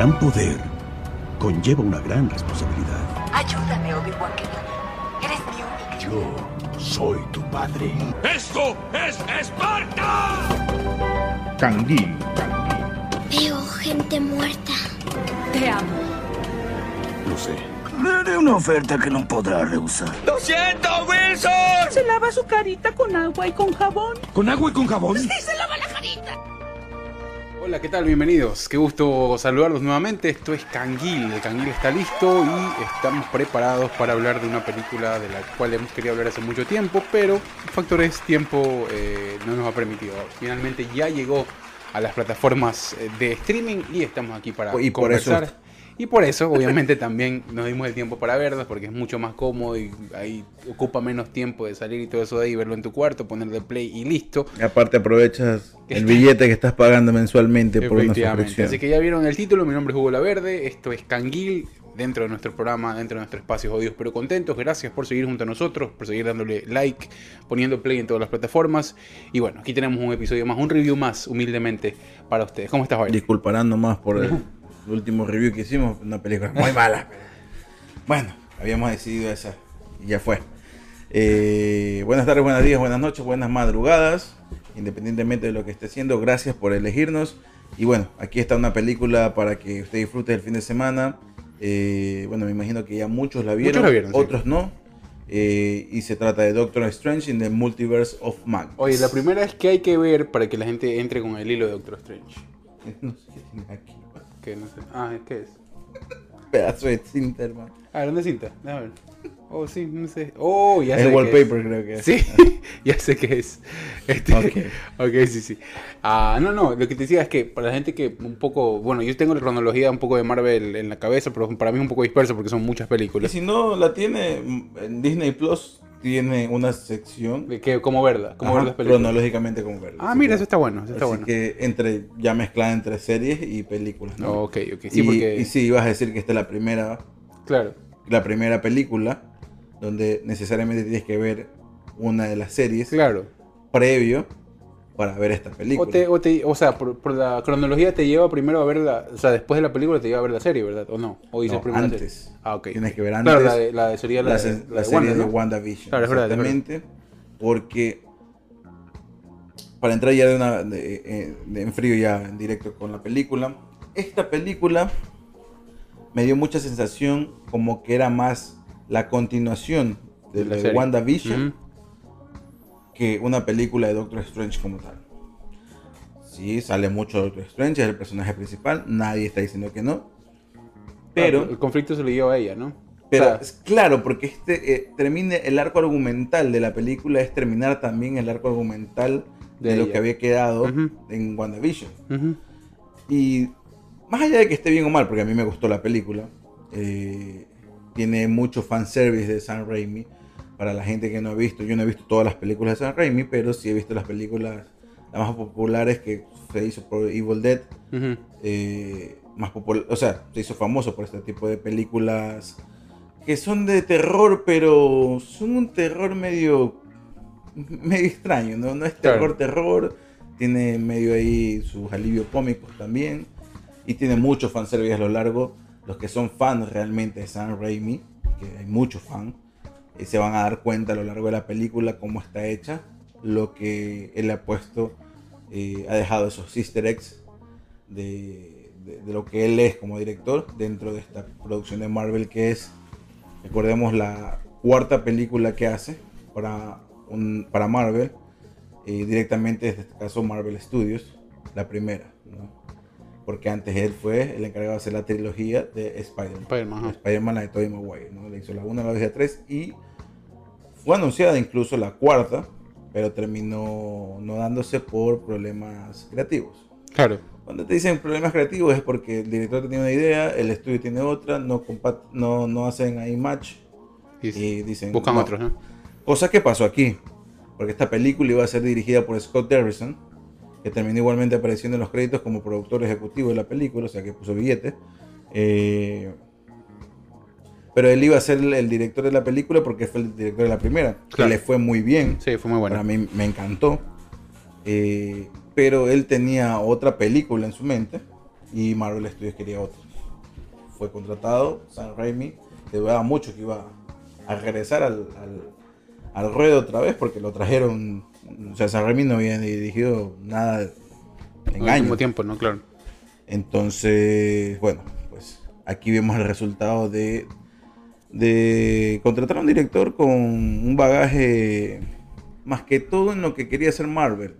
gran poder conlleva una gran responsabilidad. Ayúdame, Obi-Wan Kenobi. Eres mi única. Yo soy tu padre. ¡Esto es Esparta! Canguil. Veo gente muerta. Te amo. Lo sé. Le haré una oferta que no podrá rehusar. ¡Lo siento, Wilson! Se lava su carita con agua y con jabón. ¿Con agua y con jabón? Hola, ¿qué tal? Bienvenidos. Qué gusto saludarlos nuevamente. Esto es Canguil. El Canguil está listo y estamos preparados para hablar de una película de la cual hemos querido hablar hace mucho tiempo, pero factores tiempo eh, no nos ha permitido. Finalmente ya llegó a las plataformas eh, de streaming y estamos aquí para Y por eso- conversar. Y por eso, obviamente, también nos dimos el tiempo para verlas, porque es mucho más cómodo y ahí ocupa menos tiempo de salir y todo eso de ahí, verlo en tu cuarto, ponerle play y listo. Y aparte aprovechas el billete que estás pagando mensualmente por una suscripción. Así que ya vieron el título, mi nombre es Hugo La Verde, esto es Canguil, dentro de nuestro programa, dentro de nuestro espacio Jodidos pero Contentos. Gracias por seguir junto a nosotros, por seguir dándole like, poniendo play en todas las plataformas. Y bueno, aquí tenemos un episodio más, un review más, humildemente, para ustedes. ¿Cómo estás, Javier? Disculparán nomás por el último review que hicimos, una película muy mala. pero Bueno, habíamos decidido esa y ya fue. Eh, buenas tardes, buenos días, buenas noches, buenas madrugadas, independientemente de lo que esté haciendo, gracias por elegirnos. Y bueno, aquí está una película para que usted disfrute el fin de semana. Eh, bueno, me imagino que ya muchos la vieron, Muchos la vieron, sí. otros no. Eh, y se trata de Doctor Strange in the Multiverse of Madness. Oye, la primera es que hay que ver para que la gente entre con el hilo de Doctor Strange. No sé qué tiene aquí. Que no sé. Ah, ¿qué es? Pedazo de cinta, hermano. Ah, ¿dónde cinta? Déjame ver. Oh, sí, no sé. Oh, ya Es sé. el qué wallpaper, creo que es. Sí, ya sé qué es. Este, Ok. ok, sí, sí. Ah, no, no, lo que te decía es que para la gente que un poco, bueno, yo tengo la cronología un poco de Marvel en la cabeza, pero para mí es un poco disperso porque son muchas Y películas. si no la tiene, en Disney Plus tiene una sección De que, ¿Cómo verla? ¿Cómo ajá, ver las películas? cronológicamente como verla. Ah, mira, que- eso está bueno, eso está así bueno. que entre, ya mezclada entre series y películas, ¿no? Ok, ok, sí, y, porque, y sí, ibas a decir que esta es la primera, claro. la primera película donde necesariamente tienes que ver una de las series Claro. previo para ver esta O, película. te, o, te- o sea, por, por la cronología te lleva primero a ver la, o sea, después de la película te lleva a ver la serie, ¿verdad? ¿O no? ¿O dices No, primero antes. serie? Ah, ok. Tienes que ver antes Claro, la, de, la de- sería la, la, de, la de serie Wanda, de ¿no? WandaVision. Claro, es verdad, es verdad. exactamente. Porque para entrar ya de una de, eh, de- en frío ya en directo con la película, esta película me dio mucha sensación como que era más la continuación de La la de serie. Que una película de Doctor Strange como tal. Sí, sale mucho Doctor Strange, es el personaje principal, nadie está diciendo que no. Pero el conflicto se lo lleva a ella, ¿no? pero O sea, es claro, porque este eh, termine el arco argumental de la película es terminar también el arco argumental de, De lo que había quedado en WandaVision. ujú. Y más allá de que esté bien o mal, porque a mí me gustó la película, eh, tiene mucho fanservice de Sam Raimi. Para la gente que no ha visto, yo no he visto todas las películas de Sam Raimi, pero sí he visto las películas las más populares que se hizo por Evil Dead. Ujú. eh, más popular, o sea, se hizo famoso por este tipo de películas que son de terror, pero son un terror medio medio extraño, ¿no? No es terror, Claro. terror, tiene medio ahí sus alivios cómicos también y tiene mucho fanservice a lo largo. Los que son fans realmente de Sam Raimi, que hay muchos fans, eh, se van a dar cuenta a lo largo de la película cómo está hecha, lo que él ha puesto, eh, ha dejado esos easter eggs de, de- de lo que él es como director dentro de esta producción de Marvel que es, recordemos, la cuarta película que hace para, un, para Marvel, eh, directamente desde este caso Marvel Studios, la primera, ¿no? porque antes él fue el encargado de hacer la trilogía de Spider-Man. Spider-Man, ajá. Spider-Man, la de Tobey Maguire, ¿no? Le hizo la 1, la 2 y la 3 y fue anunciada incluso la cuarta, pero terminó no dándose por problemas creativos. Claro. Cuando te dicen problemas creativos es porque el director tenía una idea, el estudio tiene otra, no, no, no hacen ahí match Y, y dicen... buscan no. otros, ¿no? Cosa que pasó aquí, porque esta película iba a ser dirigida por Scott Derrickson, que terminó igualmente apareciendo en los créditos como productor ejecutivo de la película, o sea que puso billete. Eh, pero él iba a ser el, el director de la película porque fue el director de la primera, Claro. que le fue muy bien. Sí, fue muy bueno. Para mí me encantó. Eh, pero él tenía otra película en su mente y Marvel Studios quería otra. fue contratado, Sam Raimi, que dudaba mucho que iba a regresar al, al, al ruedo otra vez porque lo trajeron, o sea, Sam Raimi no había dirigido nada en años. mismo tiempo, ¿no? Claro. Entonces, bueno, pues aquí vemos el resultado de, de contratar a un director con un bagaje más que todo en lo que quería hacer Marvel,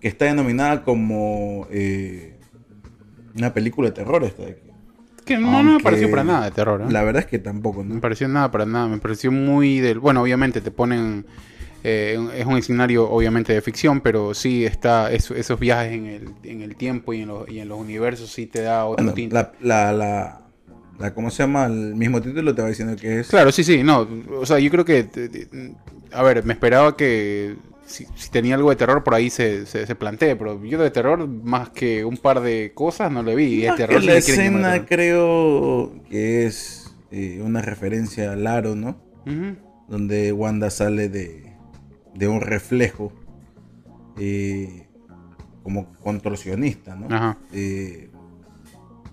que está denominada como eh, una película de terror esta de aquí. Que no, no me pareció para nada de terror, ¿eh? La verdad es que tampoco, No me pareció nada para nada. Me pareció muy del. Bueno, obviamente te ponen. eh, es un escenario, obviamente, de ficción, pero sí está. eso- esos viajes en el, en el tiempo y en, los, y en los universos sí te da otro Bueno, tinte. la, la, la, la- ¿cómo se llama? El mismo título te va diciendo que es... Claro, sí, sí, no. O sea, yo creo que. A ver, me esperaba que. Si, si tenía algo de terror por ahí se, se, se plantee, pero yo de terror, más que un par de cosas, no le vi. Más que terror sí la escena terror. creo que es eh, una referencia a Laro, ¿no? Donde Wanda sale de, de un reflejo eh, como contorsionista, ¿no? Ajá. Eh,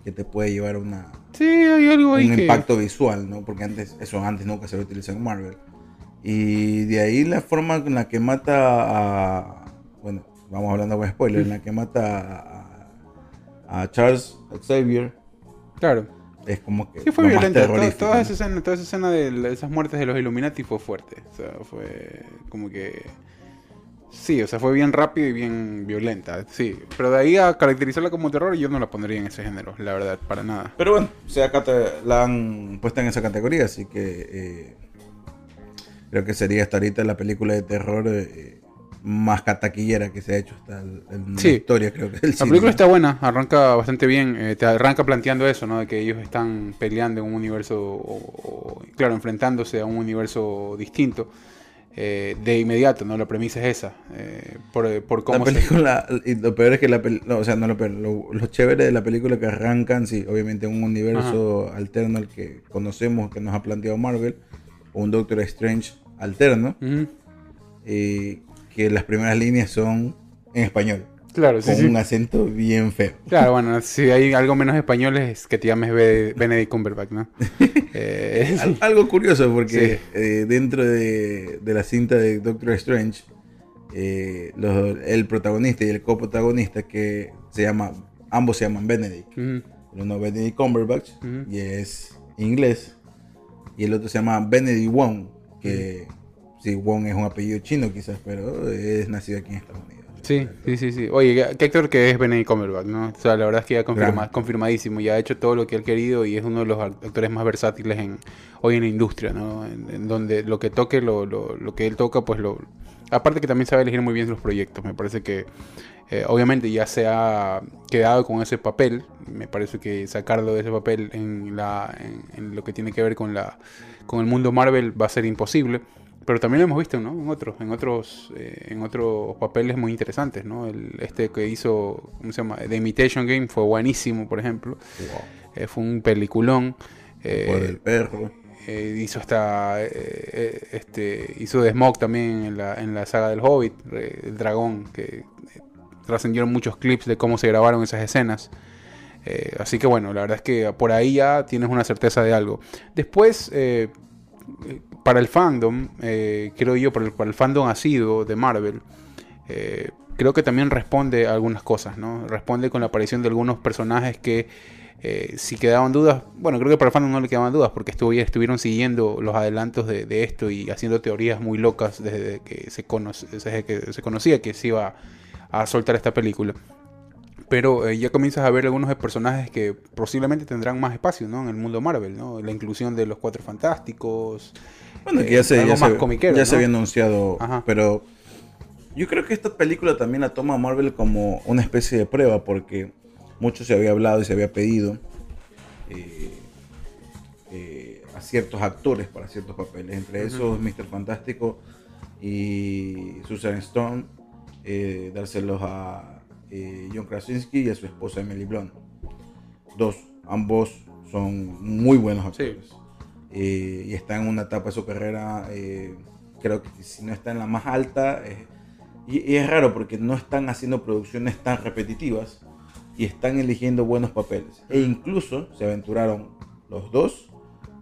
que te puede llevar a una, Sí, hay algo ahí un que. impacto visual, ¿no? Porque antes, eso antes nunca se había utilizado en Marvel. Y de ahí la forma en la que mata a. Bueno, vamos hablando con spoiler, en la que mata a, a Charles Xavier Claro. es como que. Sí, fue lo violenta. Toda, toda ¿no? esa escena, toda esa escena de esas muertes de los Illuminati fue fuerte. O sea, fue como que. Sí, o sea, fue bien rápido y bien violenta. Sí, pero de ahí a caracterizarla como terror, yo no la pondría en ese género, la verdad, para nada. Pero bueno, o sea, acá te- la han puesto en esa categoría, así que eh, creo que sería hasta ahorita la película de terror eh, más cataquillera que se ha hecho hasta el- en Sí. la historia, creo que del La cine, película ¿no? está buena, arranca bastante bien, eh, te arranca planteando eso, ¿no? De que ellos están peleando en un universo, o, o, claro, enfrentándose a un universo distinto. Eh, de inmediato, ¿no? La premisa es esa. eh, por, por La cómo se- película, y lo peor es que la no, o sea, no lo peor, lo, lo chévere de la película que arrancan, sí, obviamente un universo alterno al que conocemos, que nos ha planteado Marvel, o un Doctor Strange alterno, eh, que las primeras líneas son en español, Claro, con sí. un acento bien feo. Claro, bueno, si hay algo menos español es que te llames Be- Benedict Cumberbatch, ¿no? Eh, Al- Algo curioso porque Sí. eh, dentro de, de la cinta de Doctor Strange, eh, los- el protagonista y el coprotagonista que se llama, ambos se llaman Benedict. ujú, Uno Benedict Cumberbatch y es inglés y el otro se llama Benedict Wong, que sí, Wong es un apellido chino quizás, pero es nacido aquí en Estados Unidos. Sí, sí, sí, sí. Oye, ¿qué- ¿qué actor que es Benedict Cumberbatch, no? O sea, la verdad es que ya confirma, confirmadísimo, ya ha hecho todo lo que él querido y es uno de los act- actores más versátiles en, hoy en la industria, ¿no? En, en donde lo que toque, lo, lo, lo que él toca, pues lo... Aparte que también sabe elegir muy bien los proyectos, me parece que eh, obviamente ya se ha quedado con ese papel, me parece que sacarlo de ese papel en, la, en, en lo que tiene que ver con, la, con el mundo Marvel va a ser imposible. Pero también lo hemos visto, ¿no? En otros, en otros, eh, en otros papeles muy interesantes, ¿no? El, este que hizo, ¿cómo se llama? The Imitation Game fue buenísimo, por ejemplo. Eh, fue un peliculón. Eh, Por el perro. eh, hizo hasta, este, hizo de Smog también en la, en la saga del Hobbit, el dragón, que trascendieron muchos clips de cómo se grabaron esas escenas. Eh, así que bueno, la verdad es que por ahí ya tienes una certeza de algo. Después, eh, para el fandom, eh, creo yo, para el, para el fandom asiduo de Marvel, eh, creo que también responde a algunas cosas, ¿no? Responde con la aparición de algunos personajes que eh, si quedaban dudas, bueno, creo que para el fandom no le quedaban dudas porque estuvi- estuvieron siguiendo los adelantos de, de esto y haciendo teorías muy locas desde que se, conoce- desde que se conocía que se iba a soltar esta película. Pero eh, ya comienzas a ver algunos de personajes que posiblemente tendrán más espacio ¿no? en el mundo Marvel, ¿no? La inclusión de los Cuatro Fantásticos. Bueno, eh, que ya se, algo ya más se- comiquero, ya se había anunciado, Ajá. pero yo creo que esta película también la toma Marvel como una especie de prueba, porque mucho se había hablado y se había pedido eh, eh, a ciertos actores para ciertos papeles, entre esos Mr. Fantástico y Susan Stone, dárselos a eh, John Krasinski y a su esposa Emily Blunt. Dos, ambos son muy buenos actores eh, y está en una etapa de su carrera, eh, creo que si no está en la más alta, y, y es raro porque no están haciendo producciones tan repetitivas, y están eligiendo buenos papeles. E incluso se aventuraron los dos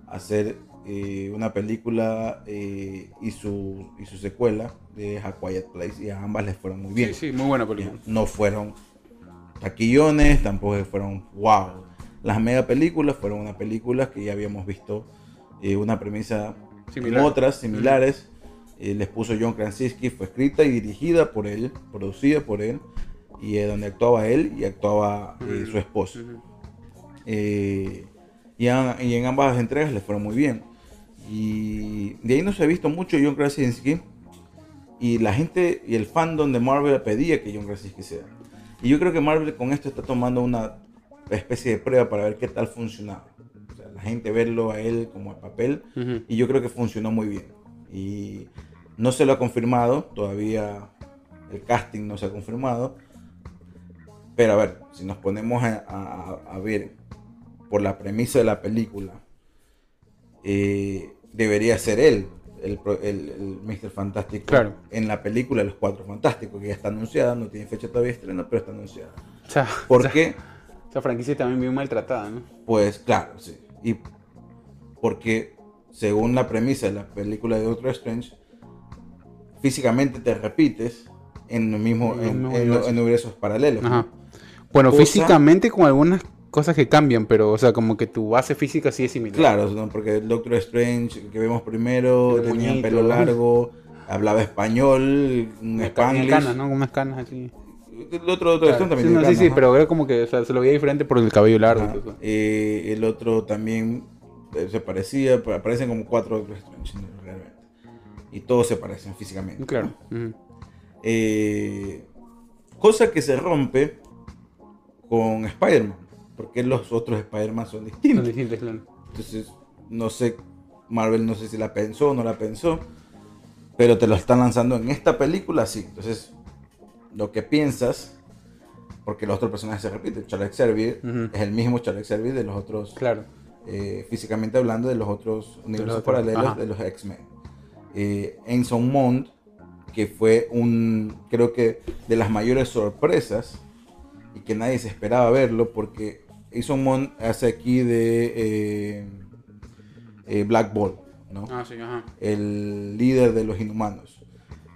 a hacer eh, una película eh, y, su, y su secuela de A Quiet Place y a ambas les fueron muy bien. Sí, sí, muy buena película. No fueron taquillones, tampoco fueron wow. Las mega películas fueron unas películas que ya habíamos visto eh, una premisa Similar. en otras similares. Les puso John Krasinski, fue escrita y dirigida por él, producida por él, y donde actuaba él y actuaba su. Eh, y, a- y en ambas entregas les fueron muy bien. Y de ahí no se ha visto mucho John Krasinski. Y la gente y el fandom de Marvel pedía que John Krasinski sea. Y yo creo que Marvel con esto está tomando una especie de prueba para ver qué tal funcionaba. O sea, la gente verlo a él como a papel. Ujú. Y yo creo que funcionó muy bien. Y no se lo ha confirmado, todavía el casting no se ha confirmado. Pero a ver, si nos ponemos a, a- a ver por la premisa de la película, eh, debería ser él, el, el, el Mr. Fantástico, Claro. en la película Los Cuatro Fantásticos, que ya está anunciada, no tiene fecha todavía de estreno, pero está anunciada. O sea, ¿Por esa- qué? Esa franquicia también bien maltratada, ¿no? Pues claro, sí. Y porque según la premisa de la película de Doctor Strange, físicamente te repites en el mismo En los en, mismos en- en universos paralelos. Ajá. Bueno, Cosa- físicamente con algunas cosas que cambian, pero, o sea, como que tu base física sí es similar. Claro, ¿no? porque el Doctor Strange que vemos primero El tenía pelo largo, hablaba español, un spanglish. canas, ¿no? Unas canas así. El otro Doctor Claro. Strange también Sí, no, sí, canas, sí, pero era como que o sea, se lo veía diferente por el cabello largo. Eh, el otro también eh, se parecía, pero aparecen como cuatro Doctor Strange realmente. Y todos se parecen físicamente. Claro. Eh, cosa que se rompe con Spider-Man, porque los otros Spider-Man son Son distintos. distintos, claro. Entonces, no sé, Marvel no sé si la pensó o no la pensó, pero te lo están lanzando en esta película, sí. Entonces, lo que piensas, porque los otros personajes se repiten, Charles Xavier es el mismo Charles Xavier de los otros, Claro. eh, físicamente hablando, de los otros universos paralelos ajá. de los X-Men. Eh, Enson Mond, que fue un, creo que de las mayores sorpresas y que nadie se esperaba verlo porque Enson Mond hace aquí de eh, eh, Black Ball, ¿no? Ah, sí, ajá. el líder de los inhumanos.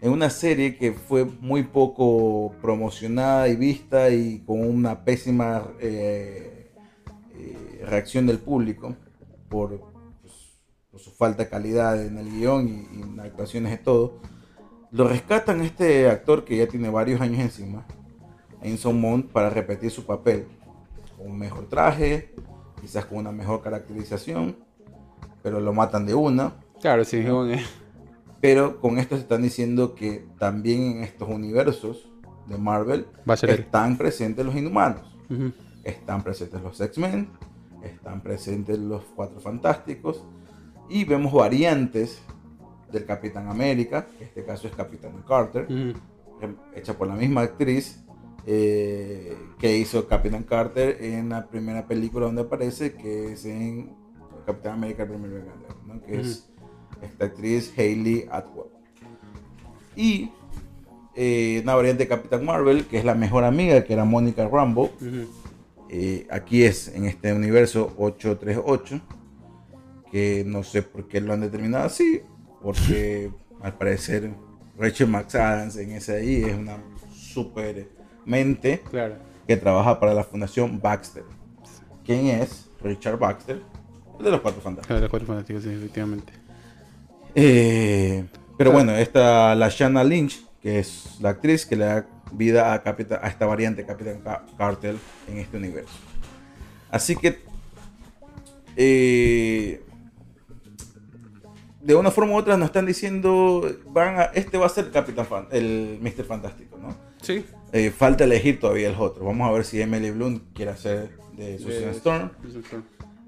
En una serie que fue muy poco promocionada y vista y con una pésima eh, eh, reacción del público por, pues, por su falta de calidad en el guion y, y en actuaciones de todo. Lo rescatan este actor que ya tiene varios años encima, Enson Mount, para repetir su papel. Con un mejor traje, quizás con una mejor caracterización, pero lo matan de una. Claro, sí. que- Pero con esto se están diciendo que también en estos universos de Marvel Va a ser él. están presentes los inhumanos, están presentes los X-Men, están presentes los Cuatro Fantásticos y vemos variantes del Capitán América, en este caso es Capitán Carter, Ujú. hecha por la misma actriz eh, que hizo Capitán Carter en la primera película donde aparece, que es en Capitán América primer ¿no? que es esta actriz Hayley Atwell. Y eh, una variante de Capitán Marvel, que es la mejor amiga, que era Mónica Rambo. Eh, aquí es en este universo 838, que no sé por qué lo han determinado así, porque al parecer Rachel McAdams en ese ahí es una super mente Claro. que trabaja para la fundación Baxter. ¿Quién es? Richard Baxter, el de los Cuatro Fantásticos. Claro, los cuatro fantásticos, sí, efectivamente. Eh, pero bueno, esta la Shanna Lynch, que es la actriz que le da vida a, Capita- a esta variante Capitán Ca- Carter en este universo. Así que eh, de una forma u otra nos están diciendo van a, este va a ser Capitán Fan- el Mr. Fantástico, ¿no? Sí. Eh, falta elegir todavía el otro. Vamos a ver si Emily Bloom quiere hacer de Susan Storm.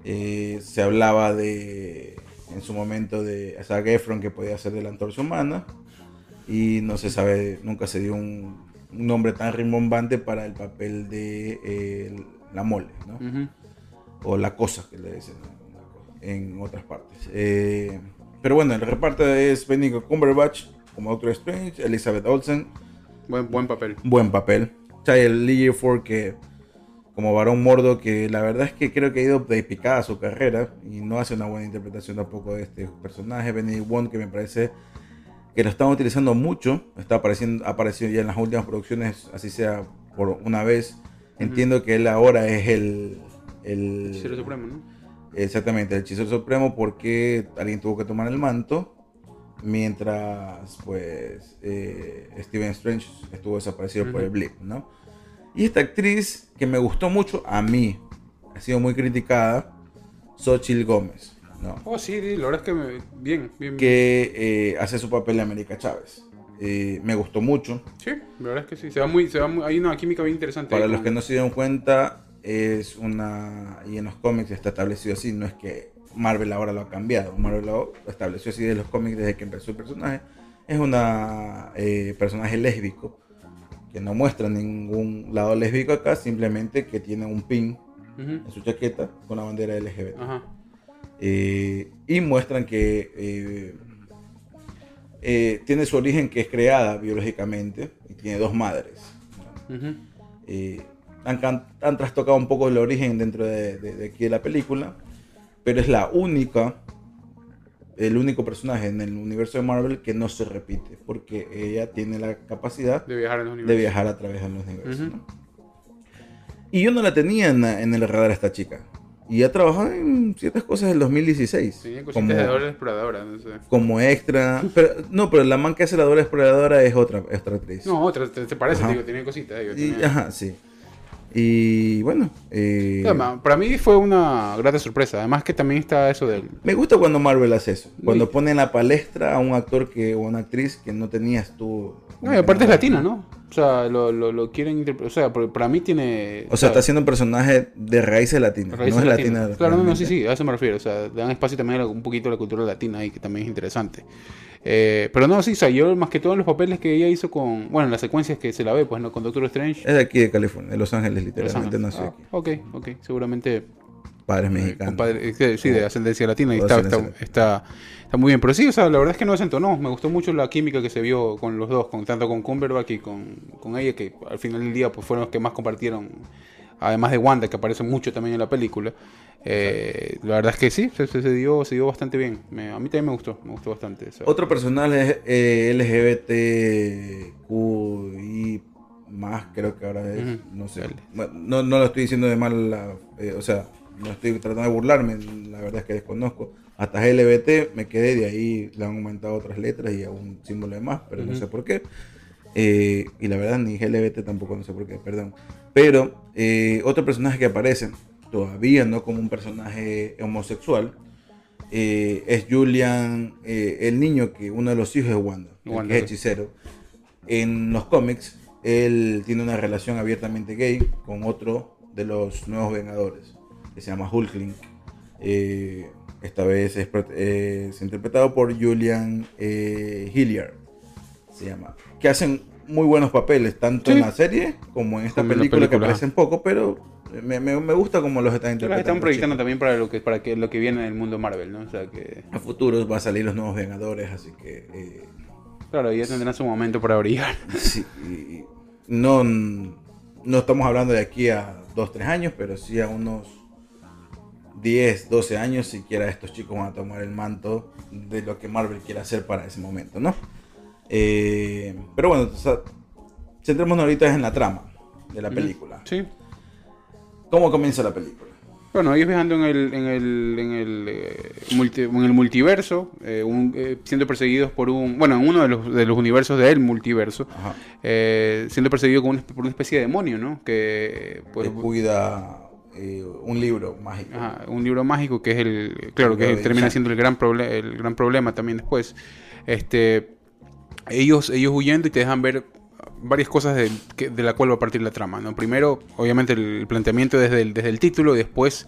Eh, se hablaba de en su momento de Zac Efron que podía ser de la antorcha humana y no se sabe, nunca se dio un, un nombre tan rimbombante para el papel de eh, la mole, ¿no? O la cosa que le dicen en otras partes. Eh, pero bueno, el reparto es Benedict Cumberbatch como Doctor Strange, Elizabeth Olsen, Buen, buen papel. buen papel. Child Lee Ford que como varón mordo, que la verdad es que creo que ha ido de picada su carrera y no hace una buena interpretación tampoco de este personaje, Benedict Wong, que me parece que lo están utilizando mucho, está apareciendo, ha aparecido ya en las últimas producciones, así sea por una vez. Entiendo que él ahora es el... el Hechicero Supremo, ¿no? Exactamente, el hechicero supremo porque alguien tuvo que tomar el manto mientras pues eh, Steven Strange estuvo desaparecido por el blip, ¿no? Y esta actriz que me gustó mucho, a mí, ha sido muy criticada, Xochitl Gómez, ¿no? Oh, sí, la verdad es que me- bien, bien. Que eh, hace su papel de América Chávez. Eh, me gustó mucho. Sí, la verdad es que sí. Se va muy, se va muy- hay una química bien interesante. Para ahí los con- que no se dieron cuenta, es una. Y en los cómics está establecido así, no es que Marvel ahora lo ha cambiado. Marvel lo estableció así de los cómics desde que empezó el personaje. Es una eh, personaje lésbico que no muestra ningún lado lésbico acá, simplemente que tiene un pin Ujú. en su chaqueta con la bandera LGBT. Ajá. Eh, y muestran que eh, eh, tiene su origen que es creada biológicamente y tiene dos madres. Ujú. Eh, han, can- han trastocado un poco el origen dentro de, de- de aquí de la película, pero es la única, el único personaje en el universo de Marvel que no se repite, porque ella tiene la capacidad De viajar en los de viajar a través de los universos. Ujú. ¿no? Y yo no la tenía en, en el radar a esta chica. Y ha trabajado en ciertas cosas del 2016. Tenía cositas como, de Dora Exploradora, no sé. como extra. Pero, no, pero la man que hace la Dora Exploradora es otra, es otra actriz. No, otra, te, parece, Ajá. digo, tiene cositas. Digo, Y- ajá, sí. Y bueno, eh, para mí fue una grata sorpresa. Además que también está eso del... me gusta cuando Marvel hace eso. Cuando Muy- pone en la palestra a un actor que, o una actriz que no tenías tú. No, y aparte es latina, ¿no? O sea, lo, lo, lo quieren interpretar. O sea, para mí tiene... O sea, está haciendo un personaje de raíces latinas. raíces no es latinas. latina. Claro, no, no, sí, sí, a eso me refiero. O sea, dan espacio también a un poquito a la cultura latina ahí, que también es interesante. Eh, pero no, sí, o sea, yo más que todo en los papeles que ella hizo con... Bueno, en las secuencias que se la ve, pues, ¿no? Con Doctor Strange. Es de aquí de California, de Los Ángeles, Los literalmente Ángeles. nació Ah, ok, ok. Seguramente Padres Eh, mexicanos. compadre, eh, sí, de ascendencia latina y está, está, está muy bien. Pero sí, o sea, la verdad es que no desentonó. Me gustó mucho la química que se vio con los dos, con tanto con Cumberbatch y con, con ella, que al final del día pues fueron los que más compartieron, además de Wanda, que aparece mucho también en la película. Eh, la verdad es que sí, se, dio, se dio bastante bien. Me- a mí también me gustó, me gustó bastante. Otro personaje eh, LGBTQI más, creo que ahora es, no sé. Bueno, No, no lo estoy diciendo de mal, la- eh, o sea, no estoy tratando de burlarme, la verdad es que desconozco. Hasta LGBT me quedé, de ahí le han aumentado otras letras y a un símbolo de más, pero no sé por qué. Eh, y la verdad ni LGBT tampoco, no sé por qué, perdón. Pero eh, otro personaje que aparece, todavía no como un personaje homosexual, eh, es Julian, eh, el niño que uno de los hijos de Wanda, que es hechicero. En los cómics, él tiene una relación abiertamente gay con otro de los nuevos Vengadores, que se llama Hulkling. Eh, esta vez es, interpretado por Julian Hilliard, se llama. Que hacen muy buenos papeles, tanto Sí. en la serie como en esta Como en la película, que película. aparecen poco, pero me, me- me gusta como los están interpretando. están proyectando chicos. también para lo que para que lo que viene en el mundo Marvel, ¿no? O sea que A futuros va a salir los nuevos Vengadores, así que eh, claro, ya tendrán su momento para brillar. sí, y no, no estamos hablando de aquí a 2, 3 años, pero sí a unos 10, 12 años, siquiera estos chicos van a tomar el manto de lo que Marvel quiere hacer para ese momento, ¿no? Eh, pero bueno, o sea, centrémonos ahorita en la trama de la película. Sí. ¿Cómo comienza la película? Bueno, ellos viajando en el, en el, en el, eh, multi- en el multiverso, eh, un- eh, siendo perseguidos por un, bueno, en uno de los, de los universos del multiverso, siendo una- por una especie de demonio, ¿no? Que, pues, cuida un libro mágico. ajá, un libro mágico que es el, claro, que de termina siendo el gran, el gran problema también después. Este, ellos, ellos huyendo y te dejan ver varias cosas de, que- de la cual va a partir la trama. ¿no? Primero, obviamente, el planteamiento desde el, desde el título y después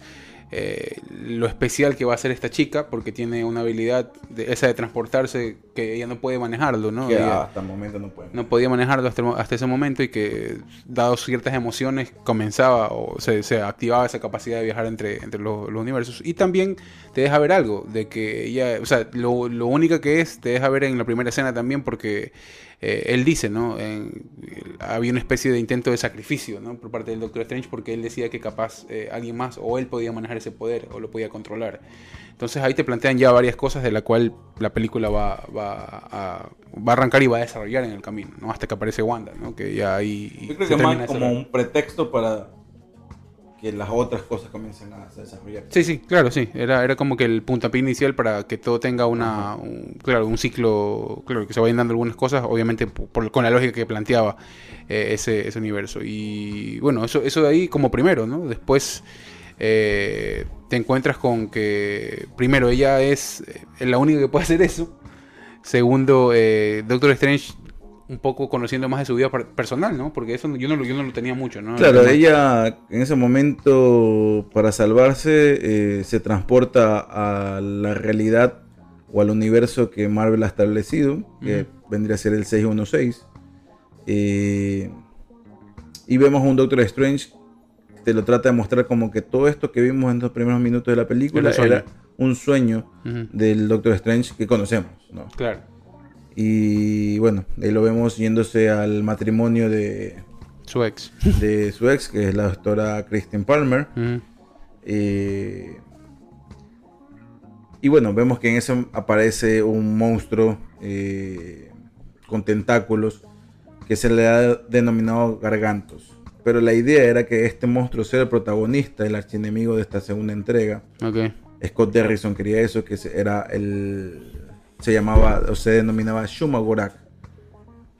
eh, lo especial que va a ser esta chica, porque tiene una habilidad de, esa de transportarse que ella no puede manejarlo, ¿no? que Ella hasta el momento no pueden. no podía manejarlo hasta, hasta ese momento y que, dado ciertas emociones, comenzaba o se, se activaba esa capacidad de viajar entre, entre los, los universos. Y también te deja ver algo, de que ella, o sea, lo, lo única que es, te deja ver en la primera escena también, porque eh, él dice, ¿no? En- había una especie de intento de sacrificio, ¿no? Por parte del Doctor Strange porque él decía que capaz eh, alguien más o él podía manejar ese poder o lo podía controlar. Entonces ahí te plantean ya varias cosas de la cual la película va, va, a, va a arrancar y va a desarrollar en el camino, ¿no? Hasta que aparece Wanda, ¿no? Que ya ahí... Yo creo que más como un pretexto para que las otras cosas comiencen a desarrollar. Sí, sí, claro, sí. Era, era como que el puntapié inicial para que todo tenga una, un- claro, un ciclo, claro, que se vayan dando algunas cosas, obviamente por- con la lógica que planteaba eh, ese, ese universo. Y bueno, eso, eso de ahí como primero, ¿no? Después eh, te encuentras con que, primero, ella es eh, la única que puede hacer eso. Segundo, eh, Doctor Strange un poco conociendo más de su vida per- personal, ¿no? Porque eso yo no, lo- yo no lo tenía mucho, ¿no? Claro, ella en ese momento, para salvarse, eh, se transporta a la realidad o al universo que Marvel ha establecido, que vendría a ser el 616. Eh, y vemos a un Doctor Strange que te lo trata de mostrar como que todo esto que vimos en los primeros minutos de la película Era un sueño. del Doctor Strange que conocemos. ¿no? Claro. Y bueno, ahí lo vemos yéndose al matrimonio de, Su ex. de su ex, que es la doctora Kristen Palmer. Eh, y bueno, vemos que en eso aparece un monstruo eh, con tentáculos que se le ha denominado Gargantos. Pero la idea era que este monstruo sea el protagonista, el archienemigo de esta segunda entrega. Scott Derrickson quería eso, que era el. Se llamaba, o se denominaba Shumagorak.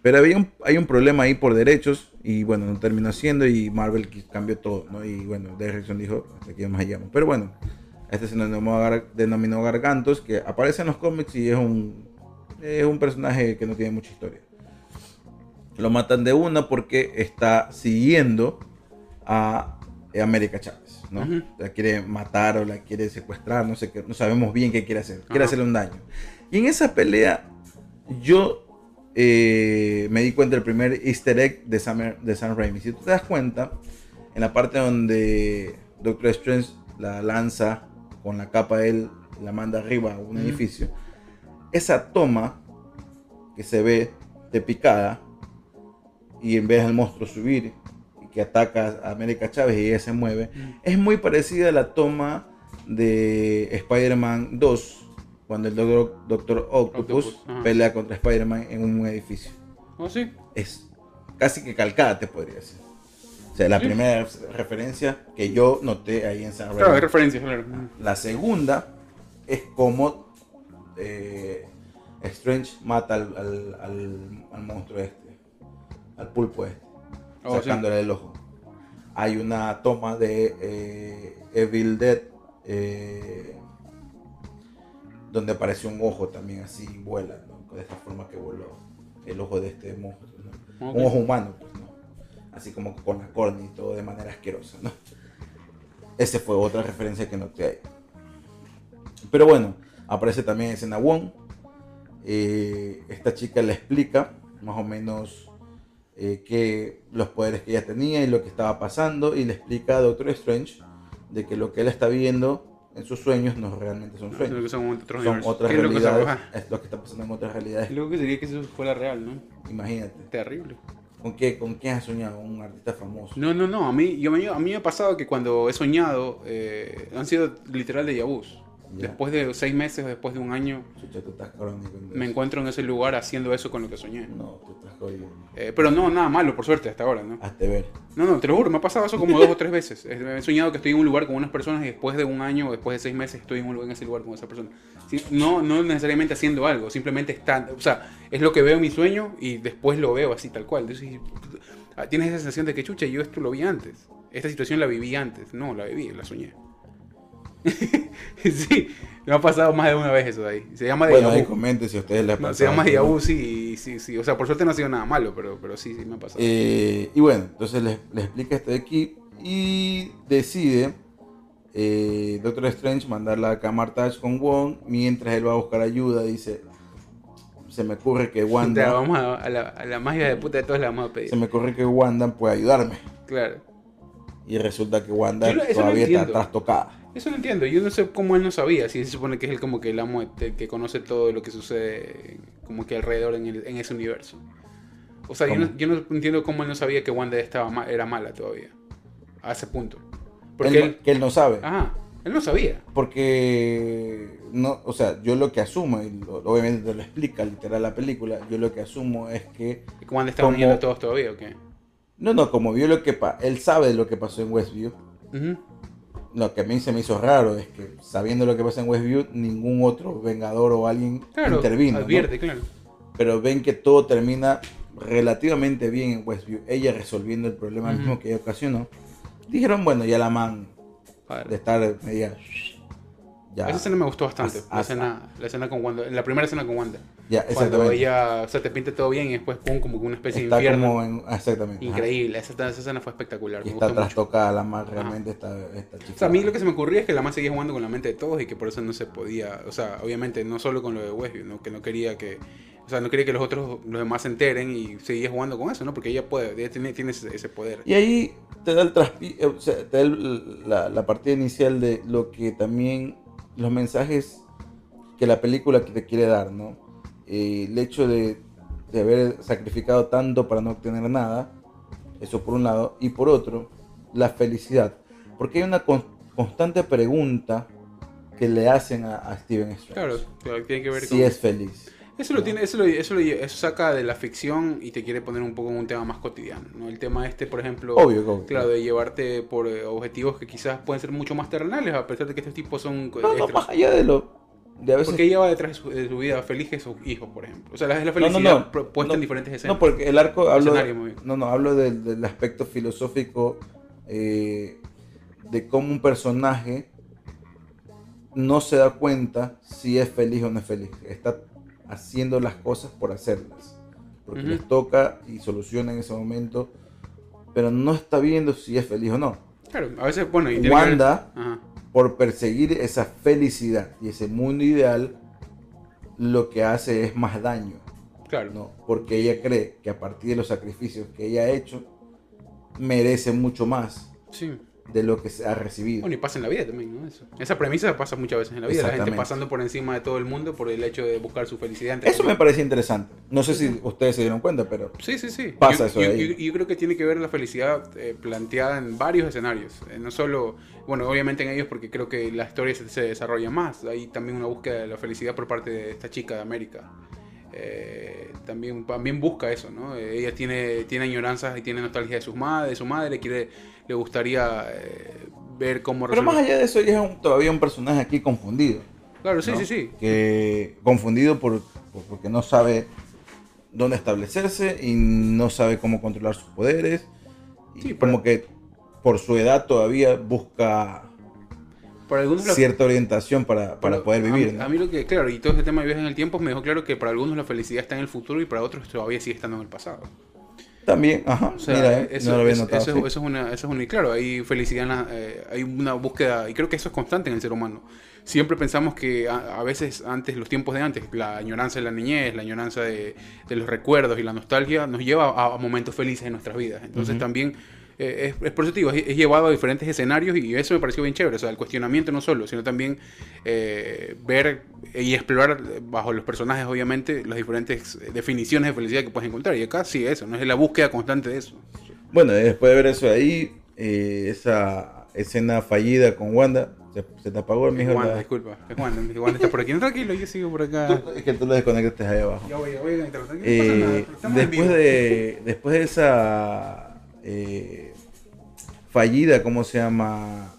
Pero había un, hay un problema ahí por derechos, y bueno, no terminó siendo, y Marvel cambió todo, ¿no? Y bueno, Derrickson dijo, hasta aquí más llegamos. Pero bueno, este se denominó, Gar- denominó Gargantos, que aparece en los cómics y es un, es un personaje que no tiene mucha historia. Lo matan de una porque está siguiendo a América Chávez, ¿no? La quiere matar o la quiere secuestrar, no sé qué, no sabemos bien qué quiere hacer. Quiere hacerle un daño. Y en esa pelea, yo eh, me di cuenta del primer easter egg de Sam, de Sam Raimi. Si tú te das cuenta, en la parte donde Doctor Strange la lanza con la capa de él, la manda arriba a un edificio, esa toma que se ve de picada y en vez del monstruo subir y que ataca a América Chávez y ella se mueve, es muy parecida a la toma de Spider-Man 2 cuando el Doctor, Doctor Octopus, pelea contra Spider-Man en un edificio. ¿Oh, sí? Es casi que calcada, te podría decir. O sea, la Sí. primera referencia que yo noté ahí en San Claro, hay referencias, claro. La segunda es como eh, Strange mata al, al- al- al monstruo este, al pulpo este, Oh, sí. sacándole el ojo. Hay una toma de eh, Evil Dead eh, donde aparece un ojo también así, vuela, ¿no? de esta forma que voló el ojo de este monstruo. Un ojo humano, pues, ¿no? así como con la córnea y todo de manera asquerosa. ¿no? Esa fue otra referencia que noté ahí. Pero bueno, aparece también escena Wong. Eh, esta chica le explica más o menos eh, que los poderes que ella tenía y lo que estaba pasando. Y le explica a Doctor Strange de que lo que él está viendo en sus sueños no realmente son Eso es lo sueños. que son otros Son universos. otras ¿Qué es lo que se- realidades. Es lo que está pasando en otras realidades. Lo que sería que eso fuera real, ¿no? Imagínate. Terrible. ¿Con qué, ¿Con quién has soñado? Un artista famoso. No, no, no. A mí, yo, me- a mí me ha pasado que cuando he soñado, eh, han sido literal de yabús. Ya. Después de seis meses, después de un año, Chucha, tú estás me encuentro en ese lugar haciendo eso con lo que soñé. No, tú estás jodido. Eh, pero no, nada malo, por suerte, hasta ahora, ¿no? Hazte ver. No, no, te lo juro, me ha pasado eso como dos o tres veces. He soñado que estoy en un lugar con unas personas y después de un año o después de seis meses estoy en, un lugar, en ese lugar con esa persona. No, no necesariamente haciendo algo, simplemente estando. O sea, es lo que veo en mi sueño y después lo veo así tal cual. Entonces, ah, tienes esa sensación de que, chucha, yo esto lo vi antes. Esta situación la viví antes. No, la viví, la soñé. sí, me ha pasado más de una vez eso de ahí. Se llama Bueno, ahí vu. comenten si a ustedes les No, pasa. se llama ¿no? vu, sí, sí, sí. O sea, por suerte no ha sido nada malo, pero, pero sí, sí me ha pasado. Eh, y bueno, entonces les, les explica esto de aquí y decide eh, Doctor Strange mandarla a Camartage con Wong mientras él va a buscar ayuda. Dice, se me ocurre que Wanda, vamos a, a la, a la magia de puta de todos la vamos a pedir. se me ocurre que Wanda puede ayudarme. Claro. Y resulta que Wanda todavía está entiendo. trastocada. Eso no entiendo. Yo no sé cómo él no sabía. Si se supone que es él como que el amo, el que conoce todo lo que sucede como que alrededor en, el- en ese universo. O sea, yo no, yo no entiendo cómo él no sabía que Wanda estaba ma- era mala todavía. A ese punto. Porque Él que él no sabe. Ajá, él no sabía. Porque, no, o sea, yo lo que asumo, y lo- obviamente te lo explica literal la película, yo lo que asumo es que, Que Wanda Como- uniendo a todos todavía, ¿o qué? no, no, como vio lo que pa- él sabe de lo que pasó en Westview. Lo que a mí se me hizo raro es que sabiendo lo que pasa en Westview, ningún otro vengador o alguien Claro, intervino. ¿no? advierte, claro. Pero ven que todo termina relativamente bien en Westview, ella resolviendo el problema mismo que ella ocasionó. Dijeron, bueno, ya la man Padre. de estar media... Ya, Esa escena me gustó bastante. As- la, escena, la escena con Wanda. La primera escena con Wanda. Ya, Cuando exactamente. ella, o sea, te pinta todo bien y después pum, como que una especie está de infierno. como en... ah, Exactamente. Increíble. Esa, esa escena fue espectacular. Y me está trastocada la más realmente esta, esta chica. O sea, a mí lo que se me ocurría es que la más seguía jugando con la mente de todos y que por eso no se podía, o sea, obviamente no solo con lo de Westview, ¿no? que no quería que, o sea, no quería que los otros, los demás se enteren y seguía jugando con eso, ¿no? Porque ella puede, ella tiene, tiene ese, ese poder. Y ahí te da el traspi- eh, o sea, te da el- la, la partida inicial de lo que también los mensajes que la película te quiere dar, ¿no? Eh, el hecho de, de haber sacrificado tanto para no obtener nada, eso por un lado, y por otro, la felicidad. Porque hay una con- constante pregunta que le hacen a, a Steven Strange. Claro, claro, tiene que ver si con... es feliz. Eso lo tiene, eso lo, eso lo eso saca de la ficción y te quiere poner un poco en un tema más cotidiano, ¿no? El tema este, por ejemplo, Obvio, obvio. claro, de llevarte por eh, objetivos que quizás pueden ser mucho más terrenales, a pesar de que estos tipos son No, no, más allá de lo... De a veces Porque ella va detrás de su, de su vida feliz que sus hijos, por ejemplo. O sea, la- es la No, no, felicidad no. pro- puesta No, en diferentes escenas. No, porque el arco hablo, bien. no, no, hablo del, del aspecto filosófico eh, de cómo un personaje no se da cuenta si es feliz o no es feliz. Está haciendo las cosas por hacerlas. Porque Ujú. les toca y soluciona en ese momento, pero no está viendo si es feliz o no. Claro, a veces, bueno, y Wanda. Por perseguir esa felicidad y ese mundo ideal, lo que hace es más daño. Claro. ¿no? Porque ella cree que a partir de los sacrificios que ella ha hecho, merece mucho más Sí. de lo que se ha recibido. Bueno, y pasa en la vida también, ¿no? Eso. Esa premisa pasa muchas veces en la vida. La gente pasando por encima de todo el mundo por el hecho de buscar su felicidad. Eso me parece interesante. No sé si ustedes se dieron cuenta, pero Sí, sí, sí. Pasa yo, eso yo- ahí. yo- yo creo que tiene que ver la felicidad eh, planteada en varios escenarios. Eh, no solo, bueno, obviamente en ellos porque creo que la historia se, se desarrolla más. Hay también una búsqueda de la felicidad por parte de esta chica de América. Eh, también, también busca eso, ¿no? Eh, ella tiene, tiene añoranzas y tiene nostalgia de, sus madre, de su madre, quiere, le gustaría eh, ver cómo pero más allá de eso, ella es un- todavía un personaje aquí confundido. Claro, sí, ¿no? sí, sí. Que confundido por, por- porque no sabe dónde establecerse y no sabe cómo controlar sus poderes. Y Sí, como que por su edad todavía busca algunos cierta orientación para, para Pero poder a vivir. mí- ¿no? A mí, lo que, claro, y todo este tema de viajes en el tiempo me dejó claro que para algunos la felicidad está en el futuro y para otros todavía sigue estando en el pasado. También, ajá, O sea, mira, eh, eso, no lo había es- notado. eso, sí. eso es una, eso es una, y claro, hay felicidad, en la- eh, hay una búsqueda, y creo que eso es constante en el ser humano. Siempre pensamos que a, a veces antes, los tiempos de antes, la añoranza de la niñez, la añoranza de, de los recuerdos y la nostalgia nos lleva a, a momentos felices en nuestras vidas. Entonces también eh, es, digo, es, es llevado a diferentes escenarios y eso me pareció bien chévere. O sea, el cuestionamiento no solo, sino también eh, ver y explorar bajo los personajes, obviamente, las diferentes eh, definiciones de felicidad que puedes encontrar. Y acá sí, eso, no es la búsqueda constante de eso. Bueno, después de ver eso ahí, eh, esa escena fallida con Wanda, se, se te apagó el mijo. Wanda, la- disculpa. Es Wanda. Wanda está por aquí. No, tranquilo, yo sigo por acá. Tú- es que tú lo desconectaste ahí abajo. Ya voy, ya voy tranquilo, no pasa nada, estamos en después, de, después de esa eh, fallida, ¿cómo se llama?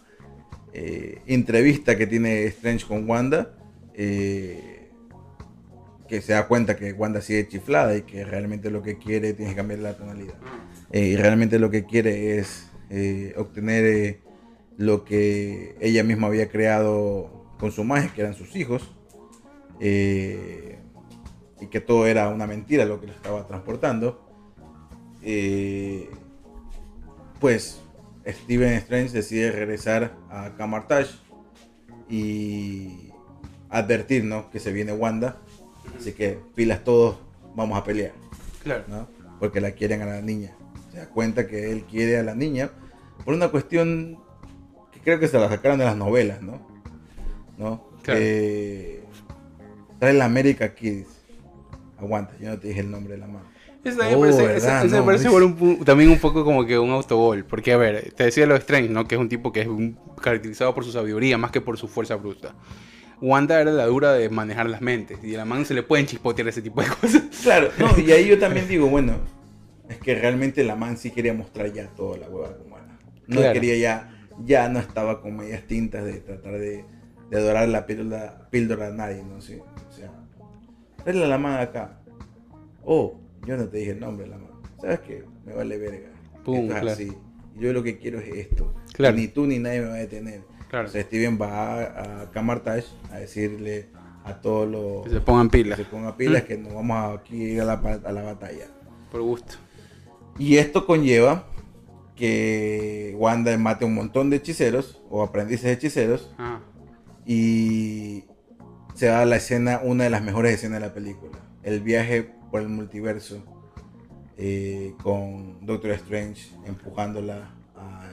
Eh, entrevista que tiene Strange con Wanda, eh, que se da cuenta que Wanda sigue chiflada y que realmente lo que quiere tiene que cambiar la tonalidad. Y realmente lo que quiere es obtener lo que ella misma había creado con su magia, que eran sus hijos. y que todo era una mentira lo que lo estaba transportando. Pues Steven Strange decide regresar a Camartage y advertir ¿no? que se viene Wanda. Así que pilas todos, vamos a pelear. Claro. ¿no? Porque la quieren a la niña. Se da cuenta que él quiere a la niña por una cuestión que creo que se la sacaron de las novelas, ¿no? ¿No? Claro. Que trae la América Kids. Aguanta, yo no te dije el nombre de la mano. Eso también, Oh, me parece, eso- eso me No, parece es- un también un poco como que un autogol. Porque, a ver, te decía lo de Strange, ¿no? Que es un tipo que es un- caracterizado por su sabiduría más que por su fuerza bruta. Wanda era la dura de manejar las mentes. Y a la mano se le pueden chispotear ese tipo de cosas. Claro, no, y ahí yo también digo, bueno, es que realmente la man sí quería mostrar ya toda la hueva como era. No Claro. quería ya, ya no estaba con medias tintas de tratar de, de adorar la píldora, píldora a nadie, ¿no? Sí, o sea, dale a la man acá. Oh, yo no te dije el nombre la man. ¿Sabes qué? Me vale verga. Pum, Esto es claro. así. Yo lo que quiero es esto. Claro. Ni tú ni nadie me va a detener. Claro. O sea, Steven va a, Camartage a decirle a todos los Que se pongan que pilas. se pongan pilas Mm. que nos vamos a aquí ir a la, pa- a la batalla. Por gusto. Y esto conlleva que Wanda mate un montón de hechiceros o aprendices de hechiceros Ah, y se da la escena, una de las mejores escenas de la película. El viaje por el multiverso eh, con Doctor Strange empujándola a,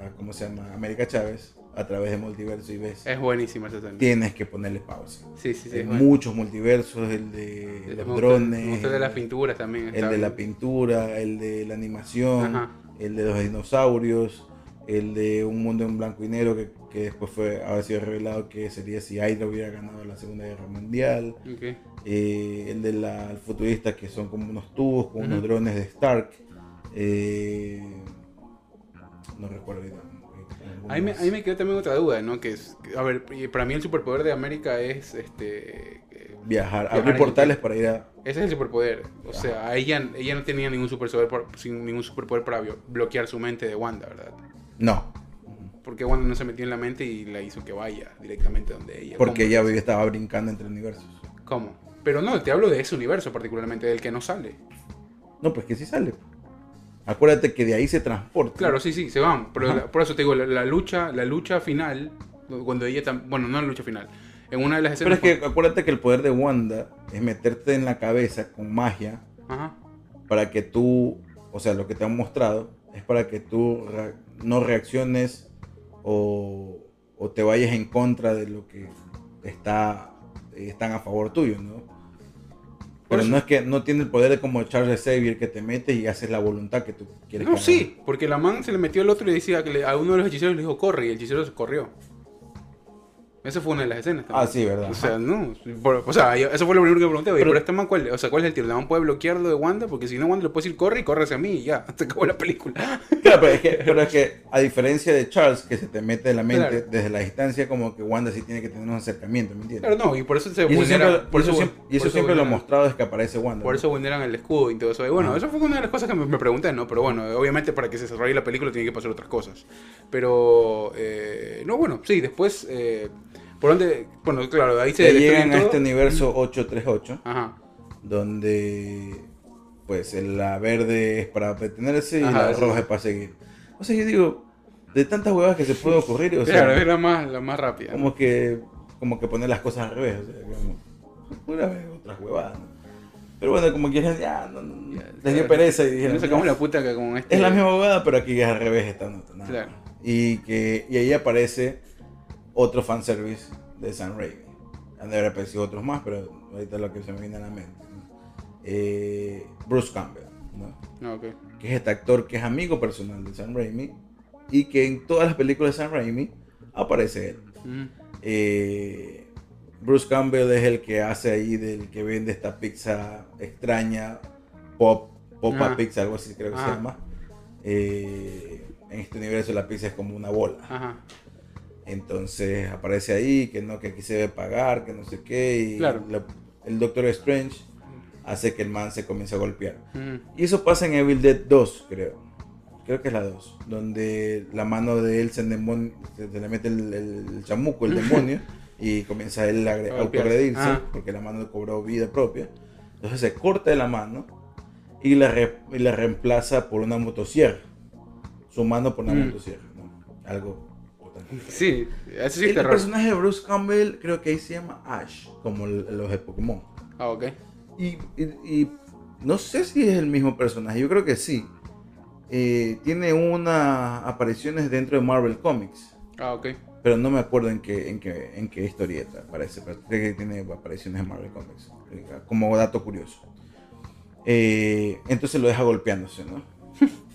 a- ¿cómo se llama? América Chávez a través del multiverso y ves, es buenísima esa escena. tienes que ponerle pausa. Sí, sí, sí. Hay muchos multiversos, el de los drones, el de las pinturas también. el de la pintura, el de la animación, Ajá. el de los dinosaurios, el de un mundo en blanco y negro que, que después fue ha sido revelado que sería si Hydra hubiera ganado la Segunda Guerra Mundial, eh, el de la el futurista que son como unos tubos con unos drones de Stark, eh, no recuerdo. ahorita, Ahí me, ahí me quedó también otra duda, ¿no? Que es, a ver, para mí el superpoder de América es, este, eh, viajar, viajar abrir portales para ir a ese es el superpoder. O sea, ella, ella no tenía ningún superpoder, por- sin ningún superpoder para bloquear su mente de Wanda, ¿verdad? No, Porque Wanda no se metió en la mente y la hizo que vaya directamente donde ella. porque ella estaba brincando entre universos. ¿Cómo? Pero no, te hablo de ese universo particularmente, del que no sale. No, pues que sí sale. Acuérdate que de ahí se transporta. Claro, sí, sí, se van. Pero la- por eso te digo, la, la lucha, la lucha final, cuando ella tam- bueno, no la lucha final, en una de las Pero escenas. es que acuérdate que el poder de Wanda es meterte en la cabeza con magia Ajá. para que tú, o sea, lo que te han mostrado es para que tú re- no reacciones o, o te vayas en contra de lo que está están a favor tuyo, ¿no? Pero no es que no tiene el poder de como Charles Xavier que te mete y haces la voluntad que tú quieres. No, sí, porque la man se le metió al otro y decía que le- a uno de los hechiceros le dijo corre y el hechicero se corrió. Esa fue una de las escenas. también. Ah, sí, verdad. O sea, no. por- o sea, yo- eso fue lo primero que pregunté. Oye, Pero- pero, este man, ¿cuál, o sea, ¿cuál es el tiro? ¿La man puede bloquearlo de Wanda? Porque si no, Wanda le puede decir corre y corre hacia mí y ya. Se acabó la película. Claro, pero es, que, pero es que a diferencia de Charles, que se te mete en la mente Claro. desde la distancia, como que Wanda sí tiene que tener un acercamiento, ¿me entiendes? Claro, no, y por eso se y eso vulnera. siempre, por y eso siempre, y eso siempre lo vulneran- mostrado es que aparece Wanda. Por eso vulneran el escudo y todo eso. Y bueno, eso fue una de las cosas que me, me pregunté, ¿no? Pero bueno, obviamente para que se desarrolle la película tiene que pasar otras cosas. Pero, eh, no, bueno, sí, después, eh, ¿por dónde? Bueno, claro, ahí se llegan a este universo 838, Ajá, donde pues la verde es para detenerse y Ajá, la roja es para seguir. O sea, yo digo, de tantas huevas que se puede ocurrir, o sea, claro, es la más, la más rápida. como que como que poner las cosas al revés, o sea, como, pura vez otras huevadas. ¿no? Pero bueno, como que ya, no, no, Ya, les dio pereza y dijeron, nos sacamos "Ya, la puta que con este. Es la misma huevada, pero aquí es al revés esta nota. nada Claro. Y, que, y ahí aparece otro fanservice de Sam Raimi. Han de haber aparecido otros más, pero ahorita es lo que se me viene a la mente. Eh, Bruce Campbell, ok. que es este actor que es amigo personal de Sam Raimi y que en todas las películas de Sam Raimi aparece él. Eh, Bruce Campbell es el que hace ahí del que vende esta pizza extraña, pop, popa Ah. pizza, algo así creo que se Ah. llama. Eh, en este universo la pizza es como una bola. Ajá. Entonces aparece ahí que no, que aquí se debe pagar, que no sé qué. Y Claro. la- el Doctor Strange hace que el man se comience a golpear. Y eso pasa en Evil Dead 2, creo. Creo que es la 2. Donde la mano de él se, endemon- se, se le mete el, el chamuco, el demonio, y comienza él a A autoagredirse, Ah. porque la mano cobró vida propia. Entonces se corta de la mano y la, re- y la reemplaza por una motosierra. Su mano por una Mm. motosierra. ¿no? Algo Sí, eso sí el terror. personaje de Bruce Campbell creo que ahí se llama Ash, como los de Pokémon. Ah, ok. Y, y- y no sé si es el mismo personaje, yo creo que sí. Eh, tiene unas apariciones dentro de Marvel Comics, Ah, ok. pero no me acuerdo en qué, en qué, en qué historieta aparece, pero creo que tiene apariciones en Marvel Comics, eh, como dato curioso. Eh, entonces lo deja golpeándose, ¿no?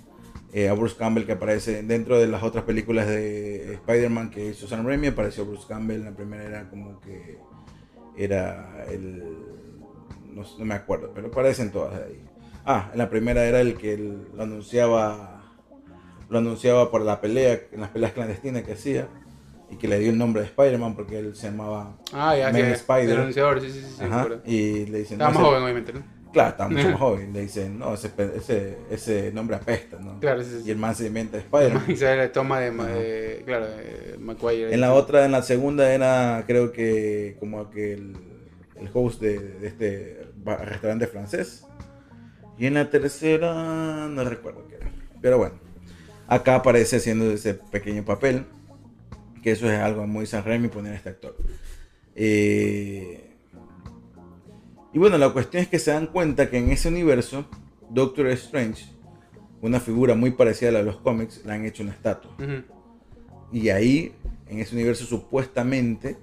Eh, a Bruce Campbell que aparece dentro de las otras películas de Spider-Man que hizo Sam Raimi, apareció Bruce Campbell, la primera era como que era el... No, no me acuerdo, pero aparecen todas ahí. Ah, en la primera era el que lo anunciaba, lo anunciaba por la pelea, en las peleas clandestinas que hacía, y que le dio el nombre de Spider-Man porque él se llamaba Ah, ya, Men ya. Spider. El anunciador, sí, sí, sí. Ajá, y le dicen... Estaba "No, más ese- joven, obviamente, ¿no? Claro, estaba mucho más joven. Le dicen, no, ese, ese, ese nombre apesta, ¿no? Claro, sí, sí. Y el man se inventa Spider-Man. Y se la toma de, de- claro, de McGuire. En la otra, en la segunda era, creo que como que el, el host de, de este restaurante francés. Y en la tercera, no recuerdo qué era. Pero bueno, acá aparece haciendo ese pequeño papel. Que eso es algo muy San Raimi poner a este actor. Eh, y bueno, la cuestión es que se dan cuenta que en ese universo, Doctor Strange, una figura muy parecida a la de los cómics, le han hecho una estatua. Y ahí, en ese universo, supuestamente,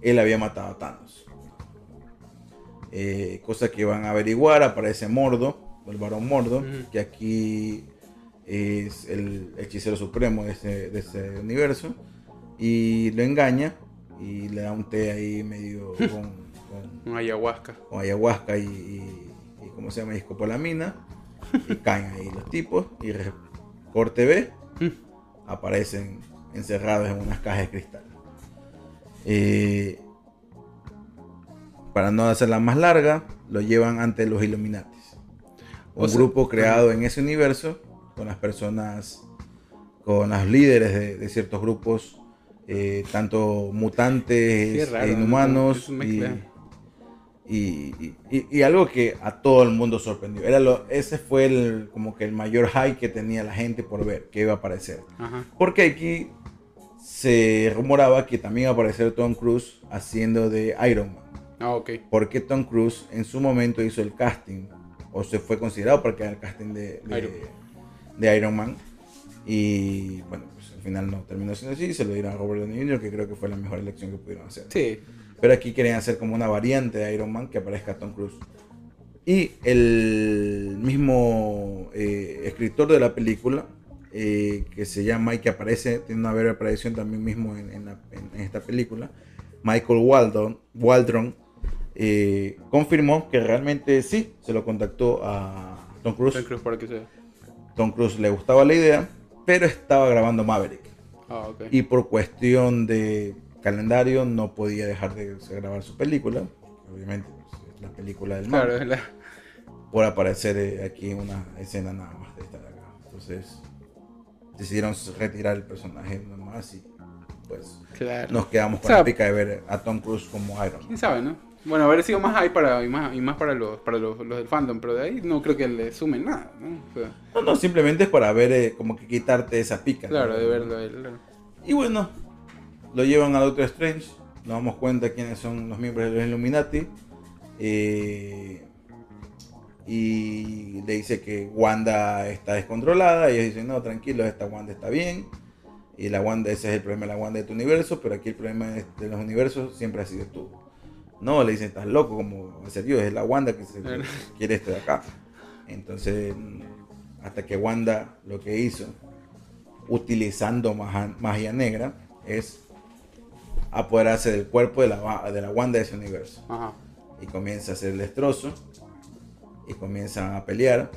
él había matado a Thanos. Eh, cosa que van a averiguar, aparece Mordo, el varón Mordo, que aquí es el hechicero supremo de ese, de ese universo, y lo engaña y le da un té ahí medio con, ayahuasca. con ayahuasca y, y, y ¿cómo se llama? Y escopolamina, y caen ahí los tipos, y corte B, Mm. aparecen encerrados en unas cajas de cristal. Eh, para no hacerla más larga, lo llevan ante los Illuminatis. Un O sea, grupo creado en ese universo con las personas, con los líderes de, de ciertos grupos, eh, tanto mutantes, raro, e ¿no? inhumanos una y, y, y- y- y algo que a todo el mundo sorprendió. Era lo, ese fue el, como que el mayor hype que tenía la gente por ver que iba a aparecer. Ajá. Porque aquí se rumoraba que también iba a aparecer Tom Cruise haciendo de Iron Man. Ah, ok. Porque Tom Cruise en su momento hizo el casting, o se fue considerado para que haga el casting de, de, Iron de Iron Man. Y bueno, pues al final no terminó siendo así, se lo dieron a Robert Downey Jr., que creo que fue la mejor elección que pudieron hacer. Sí. Pero aquí querían hacer como una variante de Iron Man que aparezca Tom Cruise. Y el mismo eh, escritor de la película, eh, que se llama y que aparece, tiene una breve aparición también mismo en, en la- en esta película, Michael Waldron, Waldron eh, confirmó que realmente sí, se lo contactó a Tom Cruise. Tom Cruise para que sea. Tom Cruise le gustaba la idea, pero estaba grabando Maverick. Ah, ok. Y por cuestión de calendario no podía dejar de grabar su película. Obviamente, pues, es la película del. Claro, la... Por aparecer eh, aquí una escena nada más de estar acá. Entonces, decidieron retirar el personaje nomás y pues Claro. nos quedamos con O sea, la pica de ver a Tom Cruise como Iron Man. ¿Quién sabe, no? Bueno, haber sido más ahí para, y más, y más para, los, para los, los del fandom, pero de ahí no creo que le sumen nada, ¿no? O sea, No, no, simplemente es para ver, eh, como que quitarte esa pica. ¿no? claro, de verlo a él. claro. Y bueno, lo llevan a Doctor Strange. Nos damos cuenta quiénes son los miembros de los Illuminati. eh, y le dice que Wanda está descontrolada. Y ellos dicen, no, tranquilo, esta Wanda está bien. Y la Wanda, ese es el problema de la Wanda de tu universo. Pero aquí el problema de los universos siempre ha sido tú. No, le dicen, estás loco, como va a ser yo. Es la Wanda que se quiere esto de acá. Entonces, hasta que Wanda lo que hizo utilizando magia negra es apoderarse del cuerpo de la, wa- de la Wanda de ese universo. Ajá. Y comienza a hacer el destrozo. Y comienzan a pelear.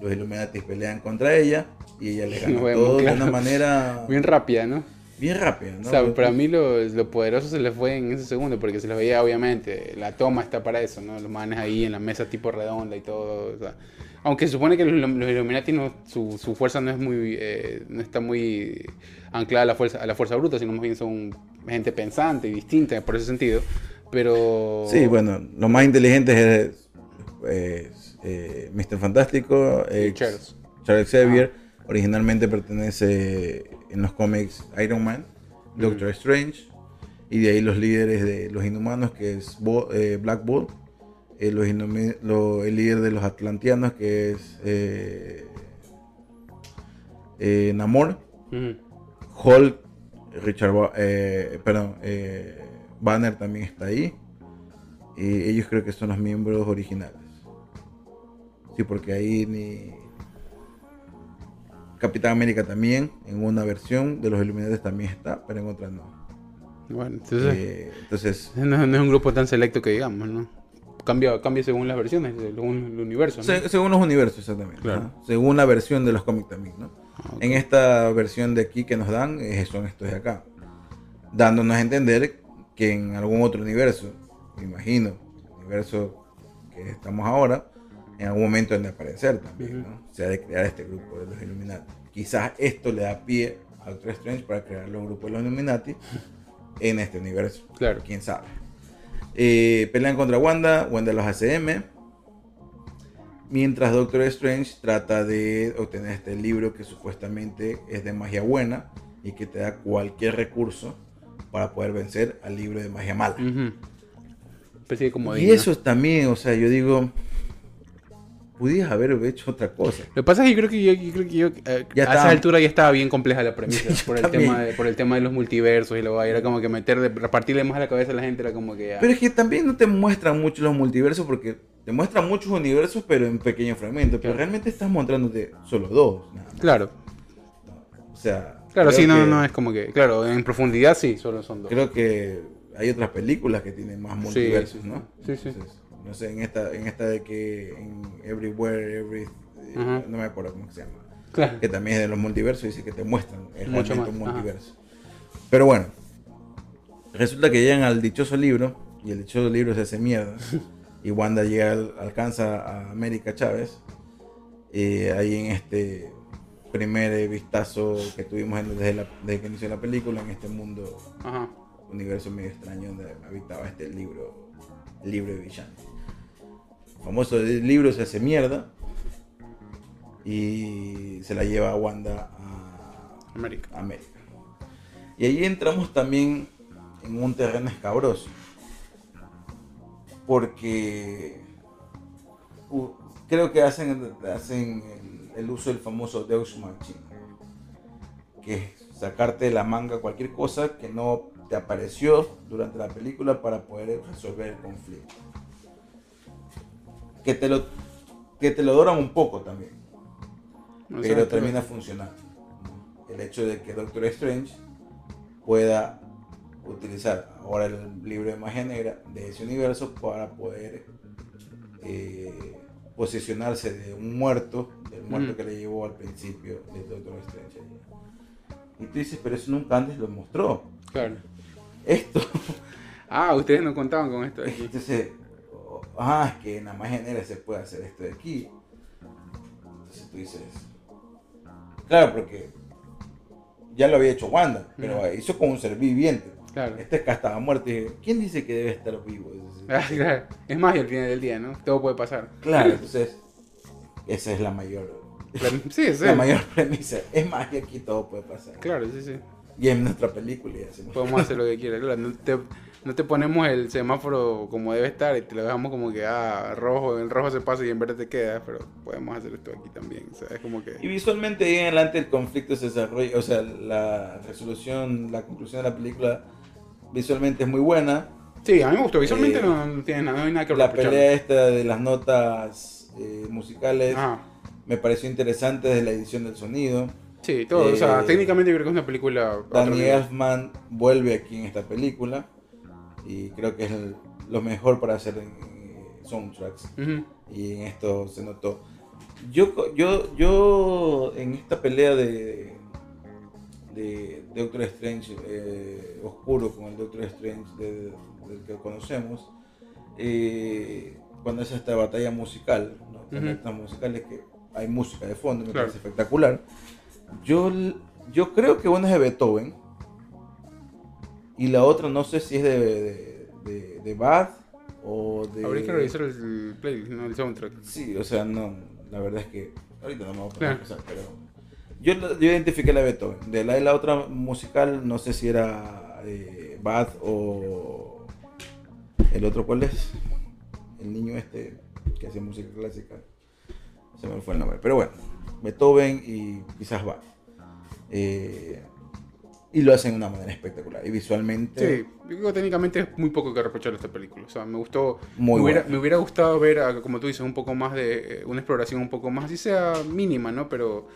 Los Illuminati pelean contra ella. Y ella le gana Bueno, todo de una manera Bien rápida, ¿no? Bien rápida. ¿no? O sea, para mí lo, lo poderoso se le fue en ese segundo, porque se los veía obviamente, la toma está para eso, ¿no? Los manes ahí en la mesa tipo redonda y todo. o sea, aunque se supone que los, los Illuminati no, su, su fuerza no es muy, eh, no está muy anclada a la fuerza, a la fuerza bruta, sino más bien son gente pensante y distinta por ese sentido. Pero Sí, bueno, lo más inteligente es, es, eh, Mr. Fantástico, Charles. Charles Xavier. Originalmente pertenece en los cómics Iron Man, Doctor Strange, y de ahí los líderes de los inhumanos, que es Bo- eh, Black Bolt, eh, los inhumi- lo- el líder de los atlantianos, que es eh, eh, Namor. Hulk, Richard, Ba- perdón, Banner también está ahí. Y ellos creo que son los miembros originales. Sí, porque ahí ni. Capitán América también, en una versión de los Illuminati también está, pero en otra no. Bueno, entonces, Eh, entonces, no, no es un grupo tan selecto que digamos, ¿no? Cambia, cambia según las versiones, según el universo, ¿no? se- según los universos, exactamente. Claro. ¿no? Según la versión de los cómics también, ¿no? Ah. En esta versión de aquí que nos dan, eh, son estos de acá. Dándonos a entender que en algún otro universo, me imagino, el universo que estamos ahora, en algún momento han de aparecer también, ¿no? Se ha de crear este grupo de los Illuminati. Quizás esto le da pie a Doctor Strange para crear los grupos de los Illuminati en este universo. Claro. Quién sabe. Eh, pelean contra Wanda, Wanda los ACM. Mientras Doctor Strange trata de obtener este libro que supuestamente es de magia buena y que te da cualquier recurso para poder vencer al libro de magia mala. Especie de como Y eso también, o sea, yo digo, pudieras haber hecho otra cosa. Lo que pasa es que yo creo que yo, yo creo que yo, eh, Ya a esa altura ya estaba bien compleja la premisa Sí, por el tema de, por el tema de los multiversos y luego era como que meter de repartirle más a la cabeza a la gente era como que ya. Pero es que también no te muestran mucho los multiversos porque te muestran muchos universos, pero en pequeños fragmentos. Pero realmente estás mostrándote solo dos. nada más. claro, O sea, claro, sí, no, que- no es como que, claro, en profundidad sí, solo son dos. Creo que hay otras películas que tienen más multiversos, sí, ¿no? sí, sí. Entonces, no sé, en esta, en esta de que en Everywhere, Every, eh, Ajá. no me acuerdo cómo se llama, Claro. que también es de los multiversos, dice que te muestran es Mucho más, ajá. multiverso. Pero bueno, resulta que llegan al dichoso libro y el dichoso libro se hace mierda y Wanda llega, al- alcanza a América Chávez eh, ahí en este primer eh, vistazo que tuvimos desde, la- desde que inició la película en este mundo Ajá. universo medio extraño donde habitaba este libro, el libro de villano. Famoso libro se hace mierda y se la lleva a Wanda a América. América. Y ahí entramos también en un terreno escabroso. Porque uh, creo que hacen, hacen el, el uso del famoso Deus Machina. Que es sacarte de la manga cualquier cosa que no te apareció durante la película para poder resolver el conflicto. Que te lo, que te lo doran un poco también pero termina funcionando. El hecho de que Doctor Strange pueda utilizar ahora el libro de magia negra de ese universo para poder eh, posicionarse de un muerto, del muerto que le llevó al principio del Doctor Strange. Y tú dices, pero eso nunca antes lo mostró. Claro. Esto, Ah, ustedes no contaban con esto aquí. entonces, ah, es que en la magia negra se puede hacer esto de aquí. Entonces tú dices, claro, porque ya lo había hecho Wanda, pero hizo con un ser viviente. Claro. Este acá estaba muerto y dije, ¿quién dice que debe estar vivo? Ah. Es más, y al final del día, ¿no? Todo puede pasar. Claro, entonces, esa es la mayor, Sí, sí. la mayor premisa. Es más que aquí todo puede pasar. Claro, sí, sí. Y en nuestra película hacemos. Podemos hacer lo que quieras. Claro, no te, no te ponemos el semáforo como debe estar y te lo dejamos como que, ah, rojo, en rojo se pasa y en verde te queda, pero podemos hacer esto aquí también. O sea, es como Y que... visualmente ahí en adelante el conflicto se desarrolla, o sea, la resolución, la conclusión de la película visualmente es muy buena. Sí, a mí me gustó. Visualmente Eh, no, no tiene nada, no hay nada que La pelea esta de las notas eh, musicales Ajá. me pareció interesante desde la edición del sonido. Sí, todo. o sea, Eh, técnicamente yo creo que es una película... Danny. Elfman vuelve aquí en esta película y creo que es el- lo mejor para hacer eh, soundtracks. Ujú. y en esto se notó. Yo, yo, yo en esta pelea de, de Doctor Strange eh, oscuro con el Doctor Strange de- del que conocemos, eh, cuando es esta batalla musical, ¿no? Ujú. estas musicales que hay música de fondo, me Claro. parece espectacular. Yo, yo creo que una es de Beethoven y la otra no sé si es de, de, de, de Bach o de... Habría que revisar el playlist, no el soundtrack. Sí, o sea, no, la verdad es que ahorita no me voy a poner Claro. pero yo, yo identifiqué la de Beethoven. De la, de la otra musical, no sé si era eh, Bad o el otro, ¿cuál es? El niño este que hacía música clásica. Se me fue el nombre, pero bueno, Beethoven y quizás Bad. Eh, y lo hacen de una manera espectacular. Y visualmente, Sí, yo creo que técnicamente es muy poco que reprochar esta película. O sea, me gustó. Muy me, hubiera, me hubiera gustado ver, como tú dices, un poco más de. eh, Una exploración un poco más, así sea mínima, ¿no? Pero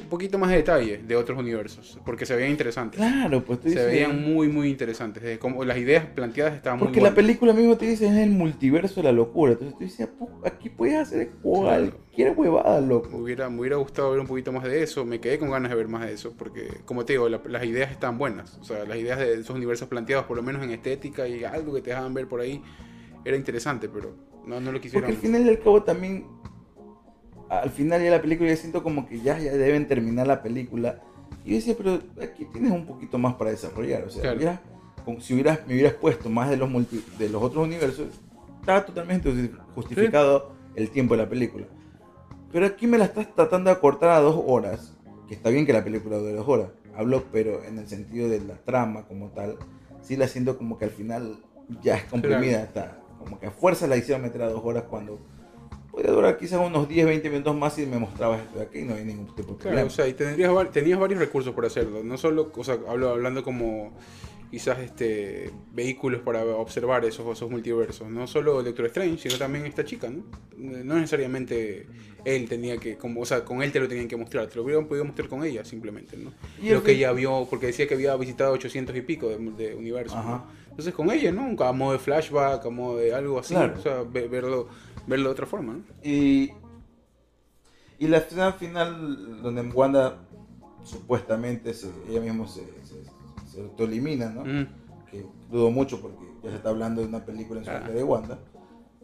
un poquito más de detalle de otros universos. Porque se veían interesantes. claro, pues tú Se veían muy, muy interesantes. de cómo las ideas planteadas estaban muy Porque la película mismo te dice es el multiverso de la locura. Entonces tú dices, "Pu- aquí puedes hacer cualquier huevada, Me loco. hubiera, me hubiera gustado ver un poquito más de eso. Me quedé con ganas de ver más de eso. Porque, como te digo, la- las ideas están buenas. O sea, las ideas de esos universos planteados, por lo menos en estética y algo que te dejaban ver por ahí, era interesante, pero no, no lo quisieron. Porque al final y al cabo también, al final ya la película ya siento como que ya, ya deben terminar la película. Y yo decía, pero aquí tienes un poquito más para desarrollar. O sea, Claro. ya, con- si hubieras, me hubieras puesto más de los, multi- de los otros universos, estaba totalmente justi- justificado el tiempo de la película. Pero aquí me la estás tratando de cortar a dos horas. Que está bien que la película dure dos horas. Hablo, pero en el sentido de la trama como tal. Sí la siento como que al final ya es comprimida. Está, como que a fuerza la hicieron meter a dos horas cuando podía durar quizás unos 10, 20 minutos más y me mostrabas esto de aquí y no hay ningún tipo de Claro, problema. o sea, y tendrías, tenías varios recursos para hacerlo. No solo, o sea, hablo, hablando como quizás este vehículos para observar esos, esos multiversos. No solo Doctor Strange, sino también esta chica, ¿no? No necesariamente él tenía que, como, o sea, con él te lo tenían que mostrar. Te lo hubieran podido mostrar con ella, simplemente, ¿no? Y lo que ella vio, porque decía que había visitado 800 y pico de, de universos. ¿no? Entonces con ella, ¿no? A modo de flashback, a modo de algo así. Claro. O sea, ve- verlo, verlo de otra forma, ¿no? Y, y la escena final donde Wanda supuestamente se, ella misma se, se, se autoelimina, ¿no? Ujú. Que dudo mucho porque ya se está hablando de una película en su Ah. de Wanda.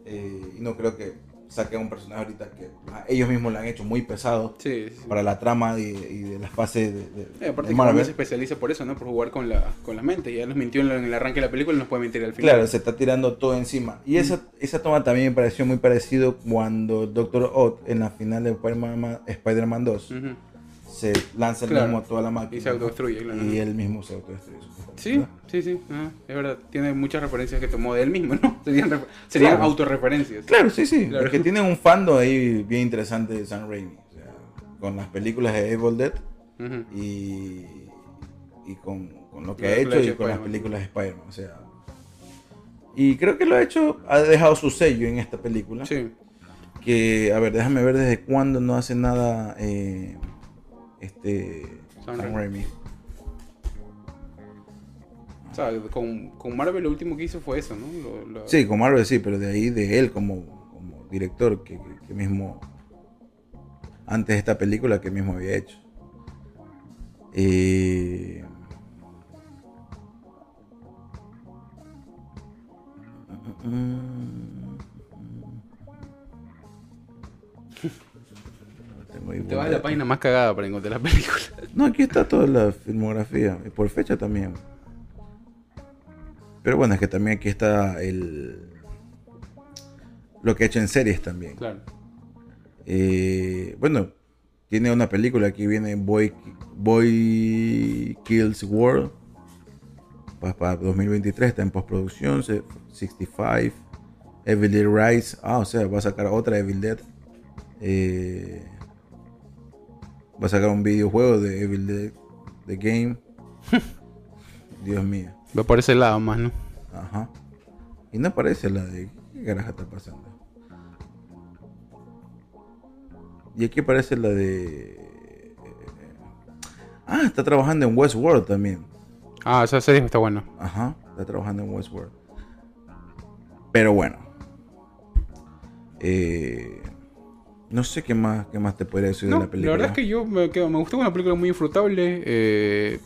eh, y no creo que saquen un personaje ahorita que ah, ellos mismos lo han hecho muy pesado Sí, sí. para la trama y, y de las fases de, de- aparte de que Marvel. Se especializa por eso, ¿no? Por jugar con la, con la mente. Ya nos mintió en, el- arranque de la película y nos puede mentir al final. Claro, se está tirando todo encima. Y esa, esa toma también me pareció muy parecido cuando Doctor Odd en la final de Spider-Man Spider-Man 2 Ujú. Se lanza el Claro. mismo a toda la máquina. Y se autodestruye, claro. Y él mismo se autodestruye. Sí, ¿verdad? sí, sí. ah, es verdad. Tiene muchas referencias que tomó de él mismo, ¿no? Serían, serían Claro. autorreferencias. Claro, sí, sí. Claro. Es que tienen un fandom ahí bien interesante de Sam Raimi. O sea, con las películas de Evil Dead y, y con, con lo que ha hecho y con las películas de Spider-Man. O sea, y creo que lo ha hecho, ha dejado su sello en esta película. Sí. Que, a ver, déjame ver desde cuándo no hace nada eh, este Raimi. Raimi. O sea, con, con Marvel lo último que hizo fue eso, ¿no? Lo- lo- Sí, con Marvel sí, pero de ahí de él como, como director, que, que- mismo, antes de esta película, que mismo había hecho. Eh, Te vas a la página más cagada para encontrar la película. No, aquí está toda la filmografía, y por fecha también. Pero bueno, es que también aquí está el lo que ha hecho en series también. Claro. Eh, bueno, tiene una película, aquí viene Boy, Boy Kills World. pa- Para 2023 está en postproducción. se- 65. Evil Dead Rise. Ah, o sea, va a sacar otra Evil Dead. Eh, va a sacar un videojuego de Evil Dead The Game. Dios mío. Va por ese lado más, ¿no? Ajá. Y no aparece la de. ¿Qué carajo está pasando? Y aquí aparece la de. Ah, está trabajando en Westworld también. Ah, esa serie está buena. Ajá, está trabajando en Westworld. Pero bueno. Eh, no sé qué más, qué más te podría decir No, de la la, película. verdad es que yo me, quedo- me gustó una película muy disfrutable. eh,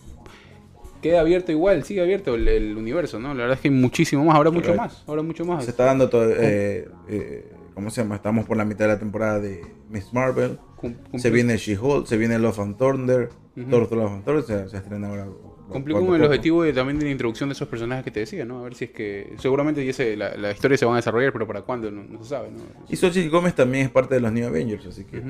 queda abierto igual, sigue abierto el, el universo, ¿no? La verdad es que hay muchísimo más, habrá mucho más, habrá mucho más. Se está dando todo. eh, eh, ¿Cómo se llama? Estamos por la mitad de la temporada de Miss Marvel. Cum- Se viene She-Hulk, se viene Love and Thunder. Ujú. Thor, Thor, Love and Thunder se, se estrena ahora. Poco con el poco. objetivo de, también de la introducción de esos personajes que te decía, ¿no? A ver si es que. Seguramente ya se- la, la historia se van a desarrollar, pero para cuándo no, no se sabe, ¿no? Y Xochitl Gómez también es parte de los New Avengers, así que es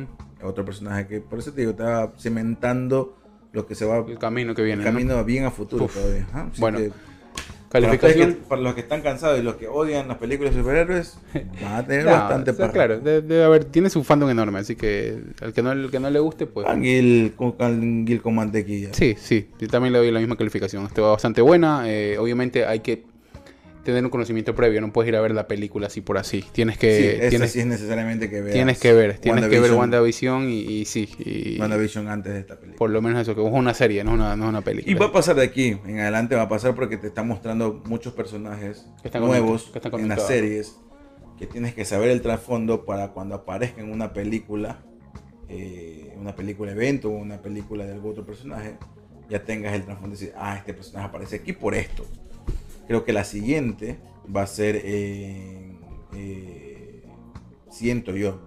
otro personaje que, por eso te digo, está cimentando lo que se va El camino que viene. el ¿no? camino bien a futuro Uf. todavía. Bueno. Para Calificación. que- para los que están cansados y los que odian las películas de superhéroes, van a tener No, bastante o sea, para. claro, de- debe haber, tiene su fandom enorme, así que al que no, al que no le guste, pues. Canguil con, con mantequilla. Sí, sí, yo también le doy la misma calificación. Está bastante buena. eh, obviamente hay que tener un conocimiento previo, no puedes ir a ver la película así por así. Tienes Sí, que, esa tienes, sí es necesariamente que veas. tienes que ver, tienes que ver WandaVision- y, y sí, y WandaVision antes de esta película. por lo menos eso, que es una serie, no es una, no es una película. Y va a pasar de aquí en adelante, va a pasar porque te está mostrando muchos personajes nuevos conectados, que están en las series que tienes que saber el trasfondo para cuando aparezca en una película, eh, una película evento o una película de algún otro personaje, ya tengas el trasfondo de decir, ah, este personaje aparece aquí por esto. Creo que la siguiente va a ser en, eh, siento yo,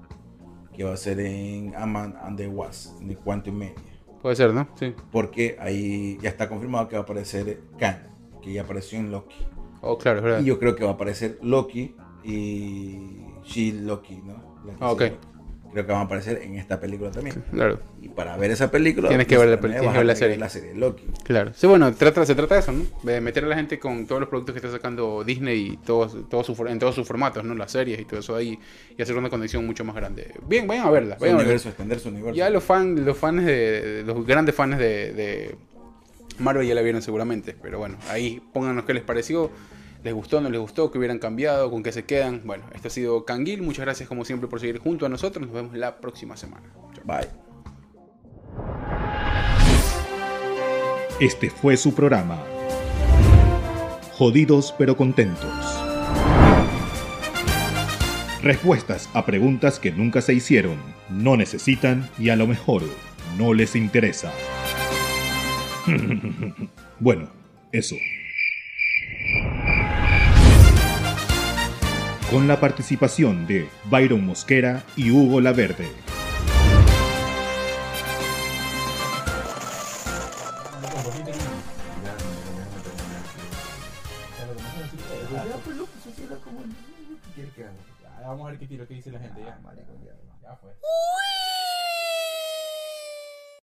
que va a ser en Ant-Man and the Wasp, en Quantum Mania Puede ser, ¿no? Sí. porque ahí ya está confirmado que va a aparecer Kang, que ya apareció en Loki. Oh, claro, verdad. Y yo creo que va a aparecer Loki y She-Loki, ¿no? La que Ah, ok. Creo que van a aparecer en esta película también. Claro, Y para ver esa película, Tienes que ver la pues, ver la tener serie. La serie de Loki. claro. Sí, bueno, trata, se trata de eso, ¿no? De meter a la gente con todos los productos que está sacando Disney y todos, todos su en todos sus formatos, ¿no? Las series y todo eso ahí y hacer una conexión mucho más grande. Bien, vayan a verla. Su Vayan a verla. universo, extender su universo. Ya los fans, los fans de, de- los grandes fans de, de Marvel ya la vieron seguramente, pero bueno, ahí pónganos qué les pareció, les gustó, no les gustó, qué hubieran cambiado, con qué se quedan. Bueno, esto ha sido Canguil, muchas gracias como siempre por seguir junto a nosotros, nos vemos la próxima semana. Chao. Bye. Este fue su programa. Jodidos pero contentos. Respuestas a preguntas que nunca se hicieron, no necesitan y a lo mejor no les interesa. bueno, eso. Con la participación de Byron Mosquera y Hugo Laverde. Vamos a ver qué tiro, qué dice la gente ya. Ya fue.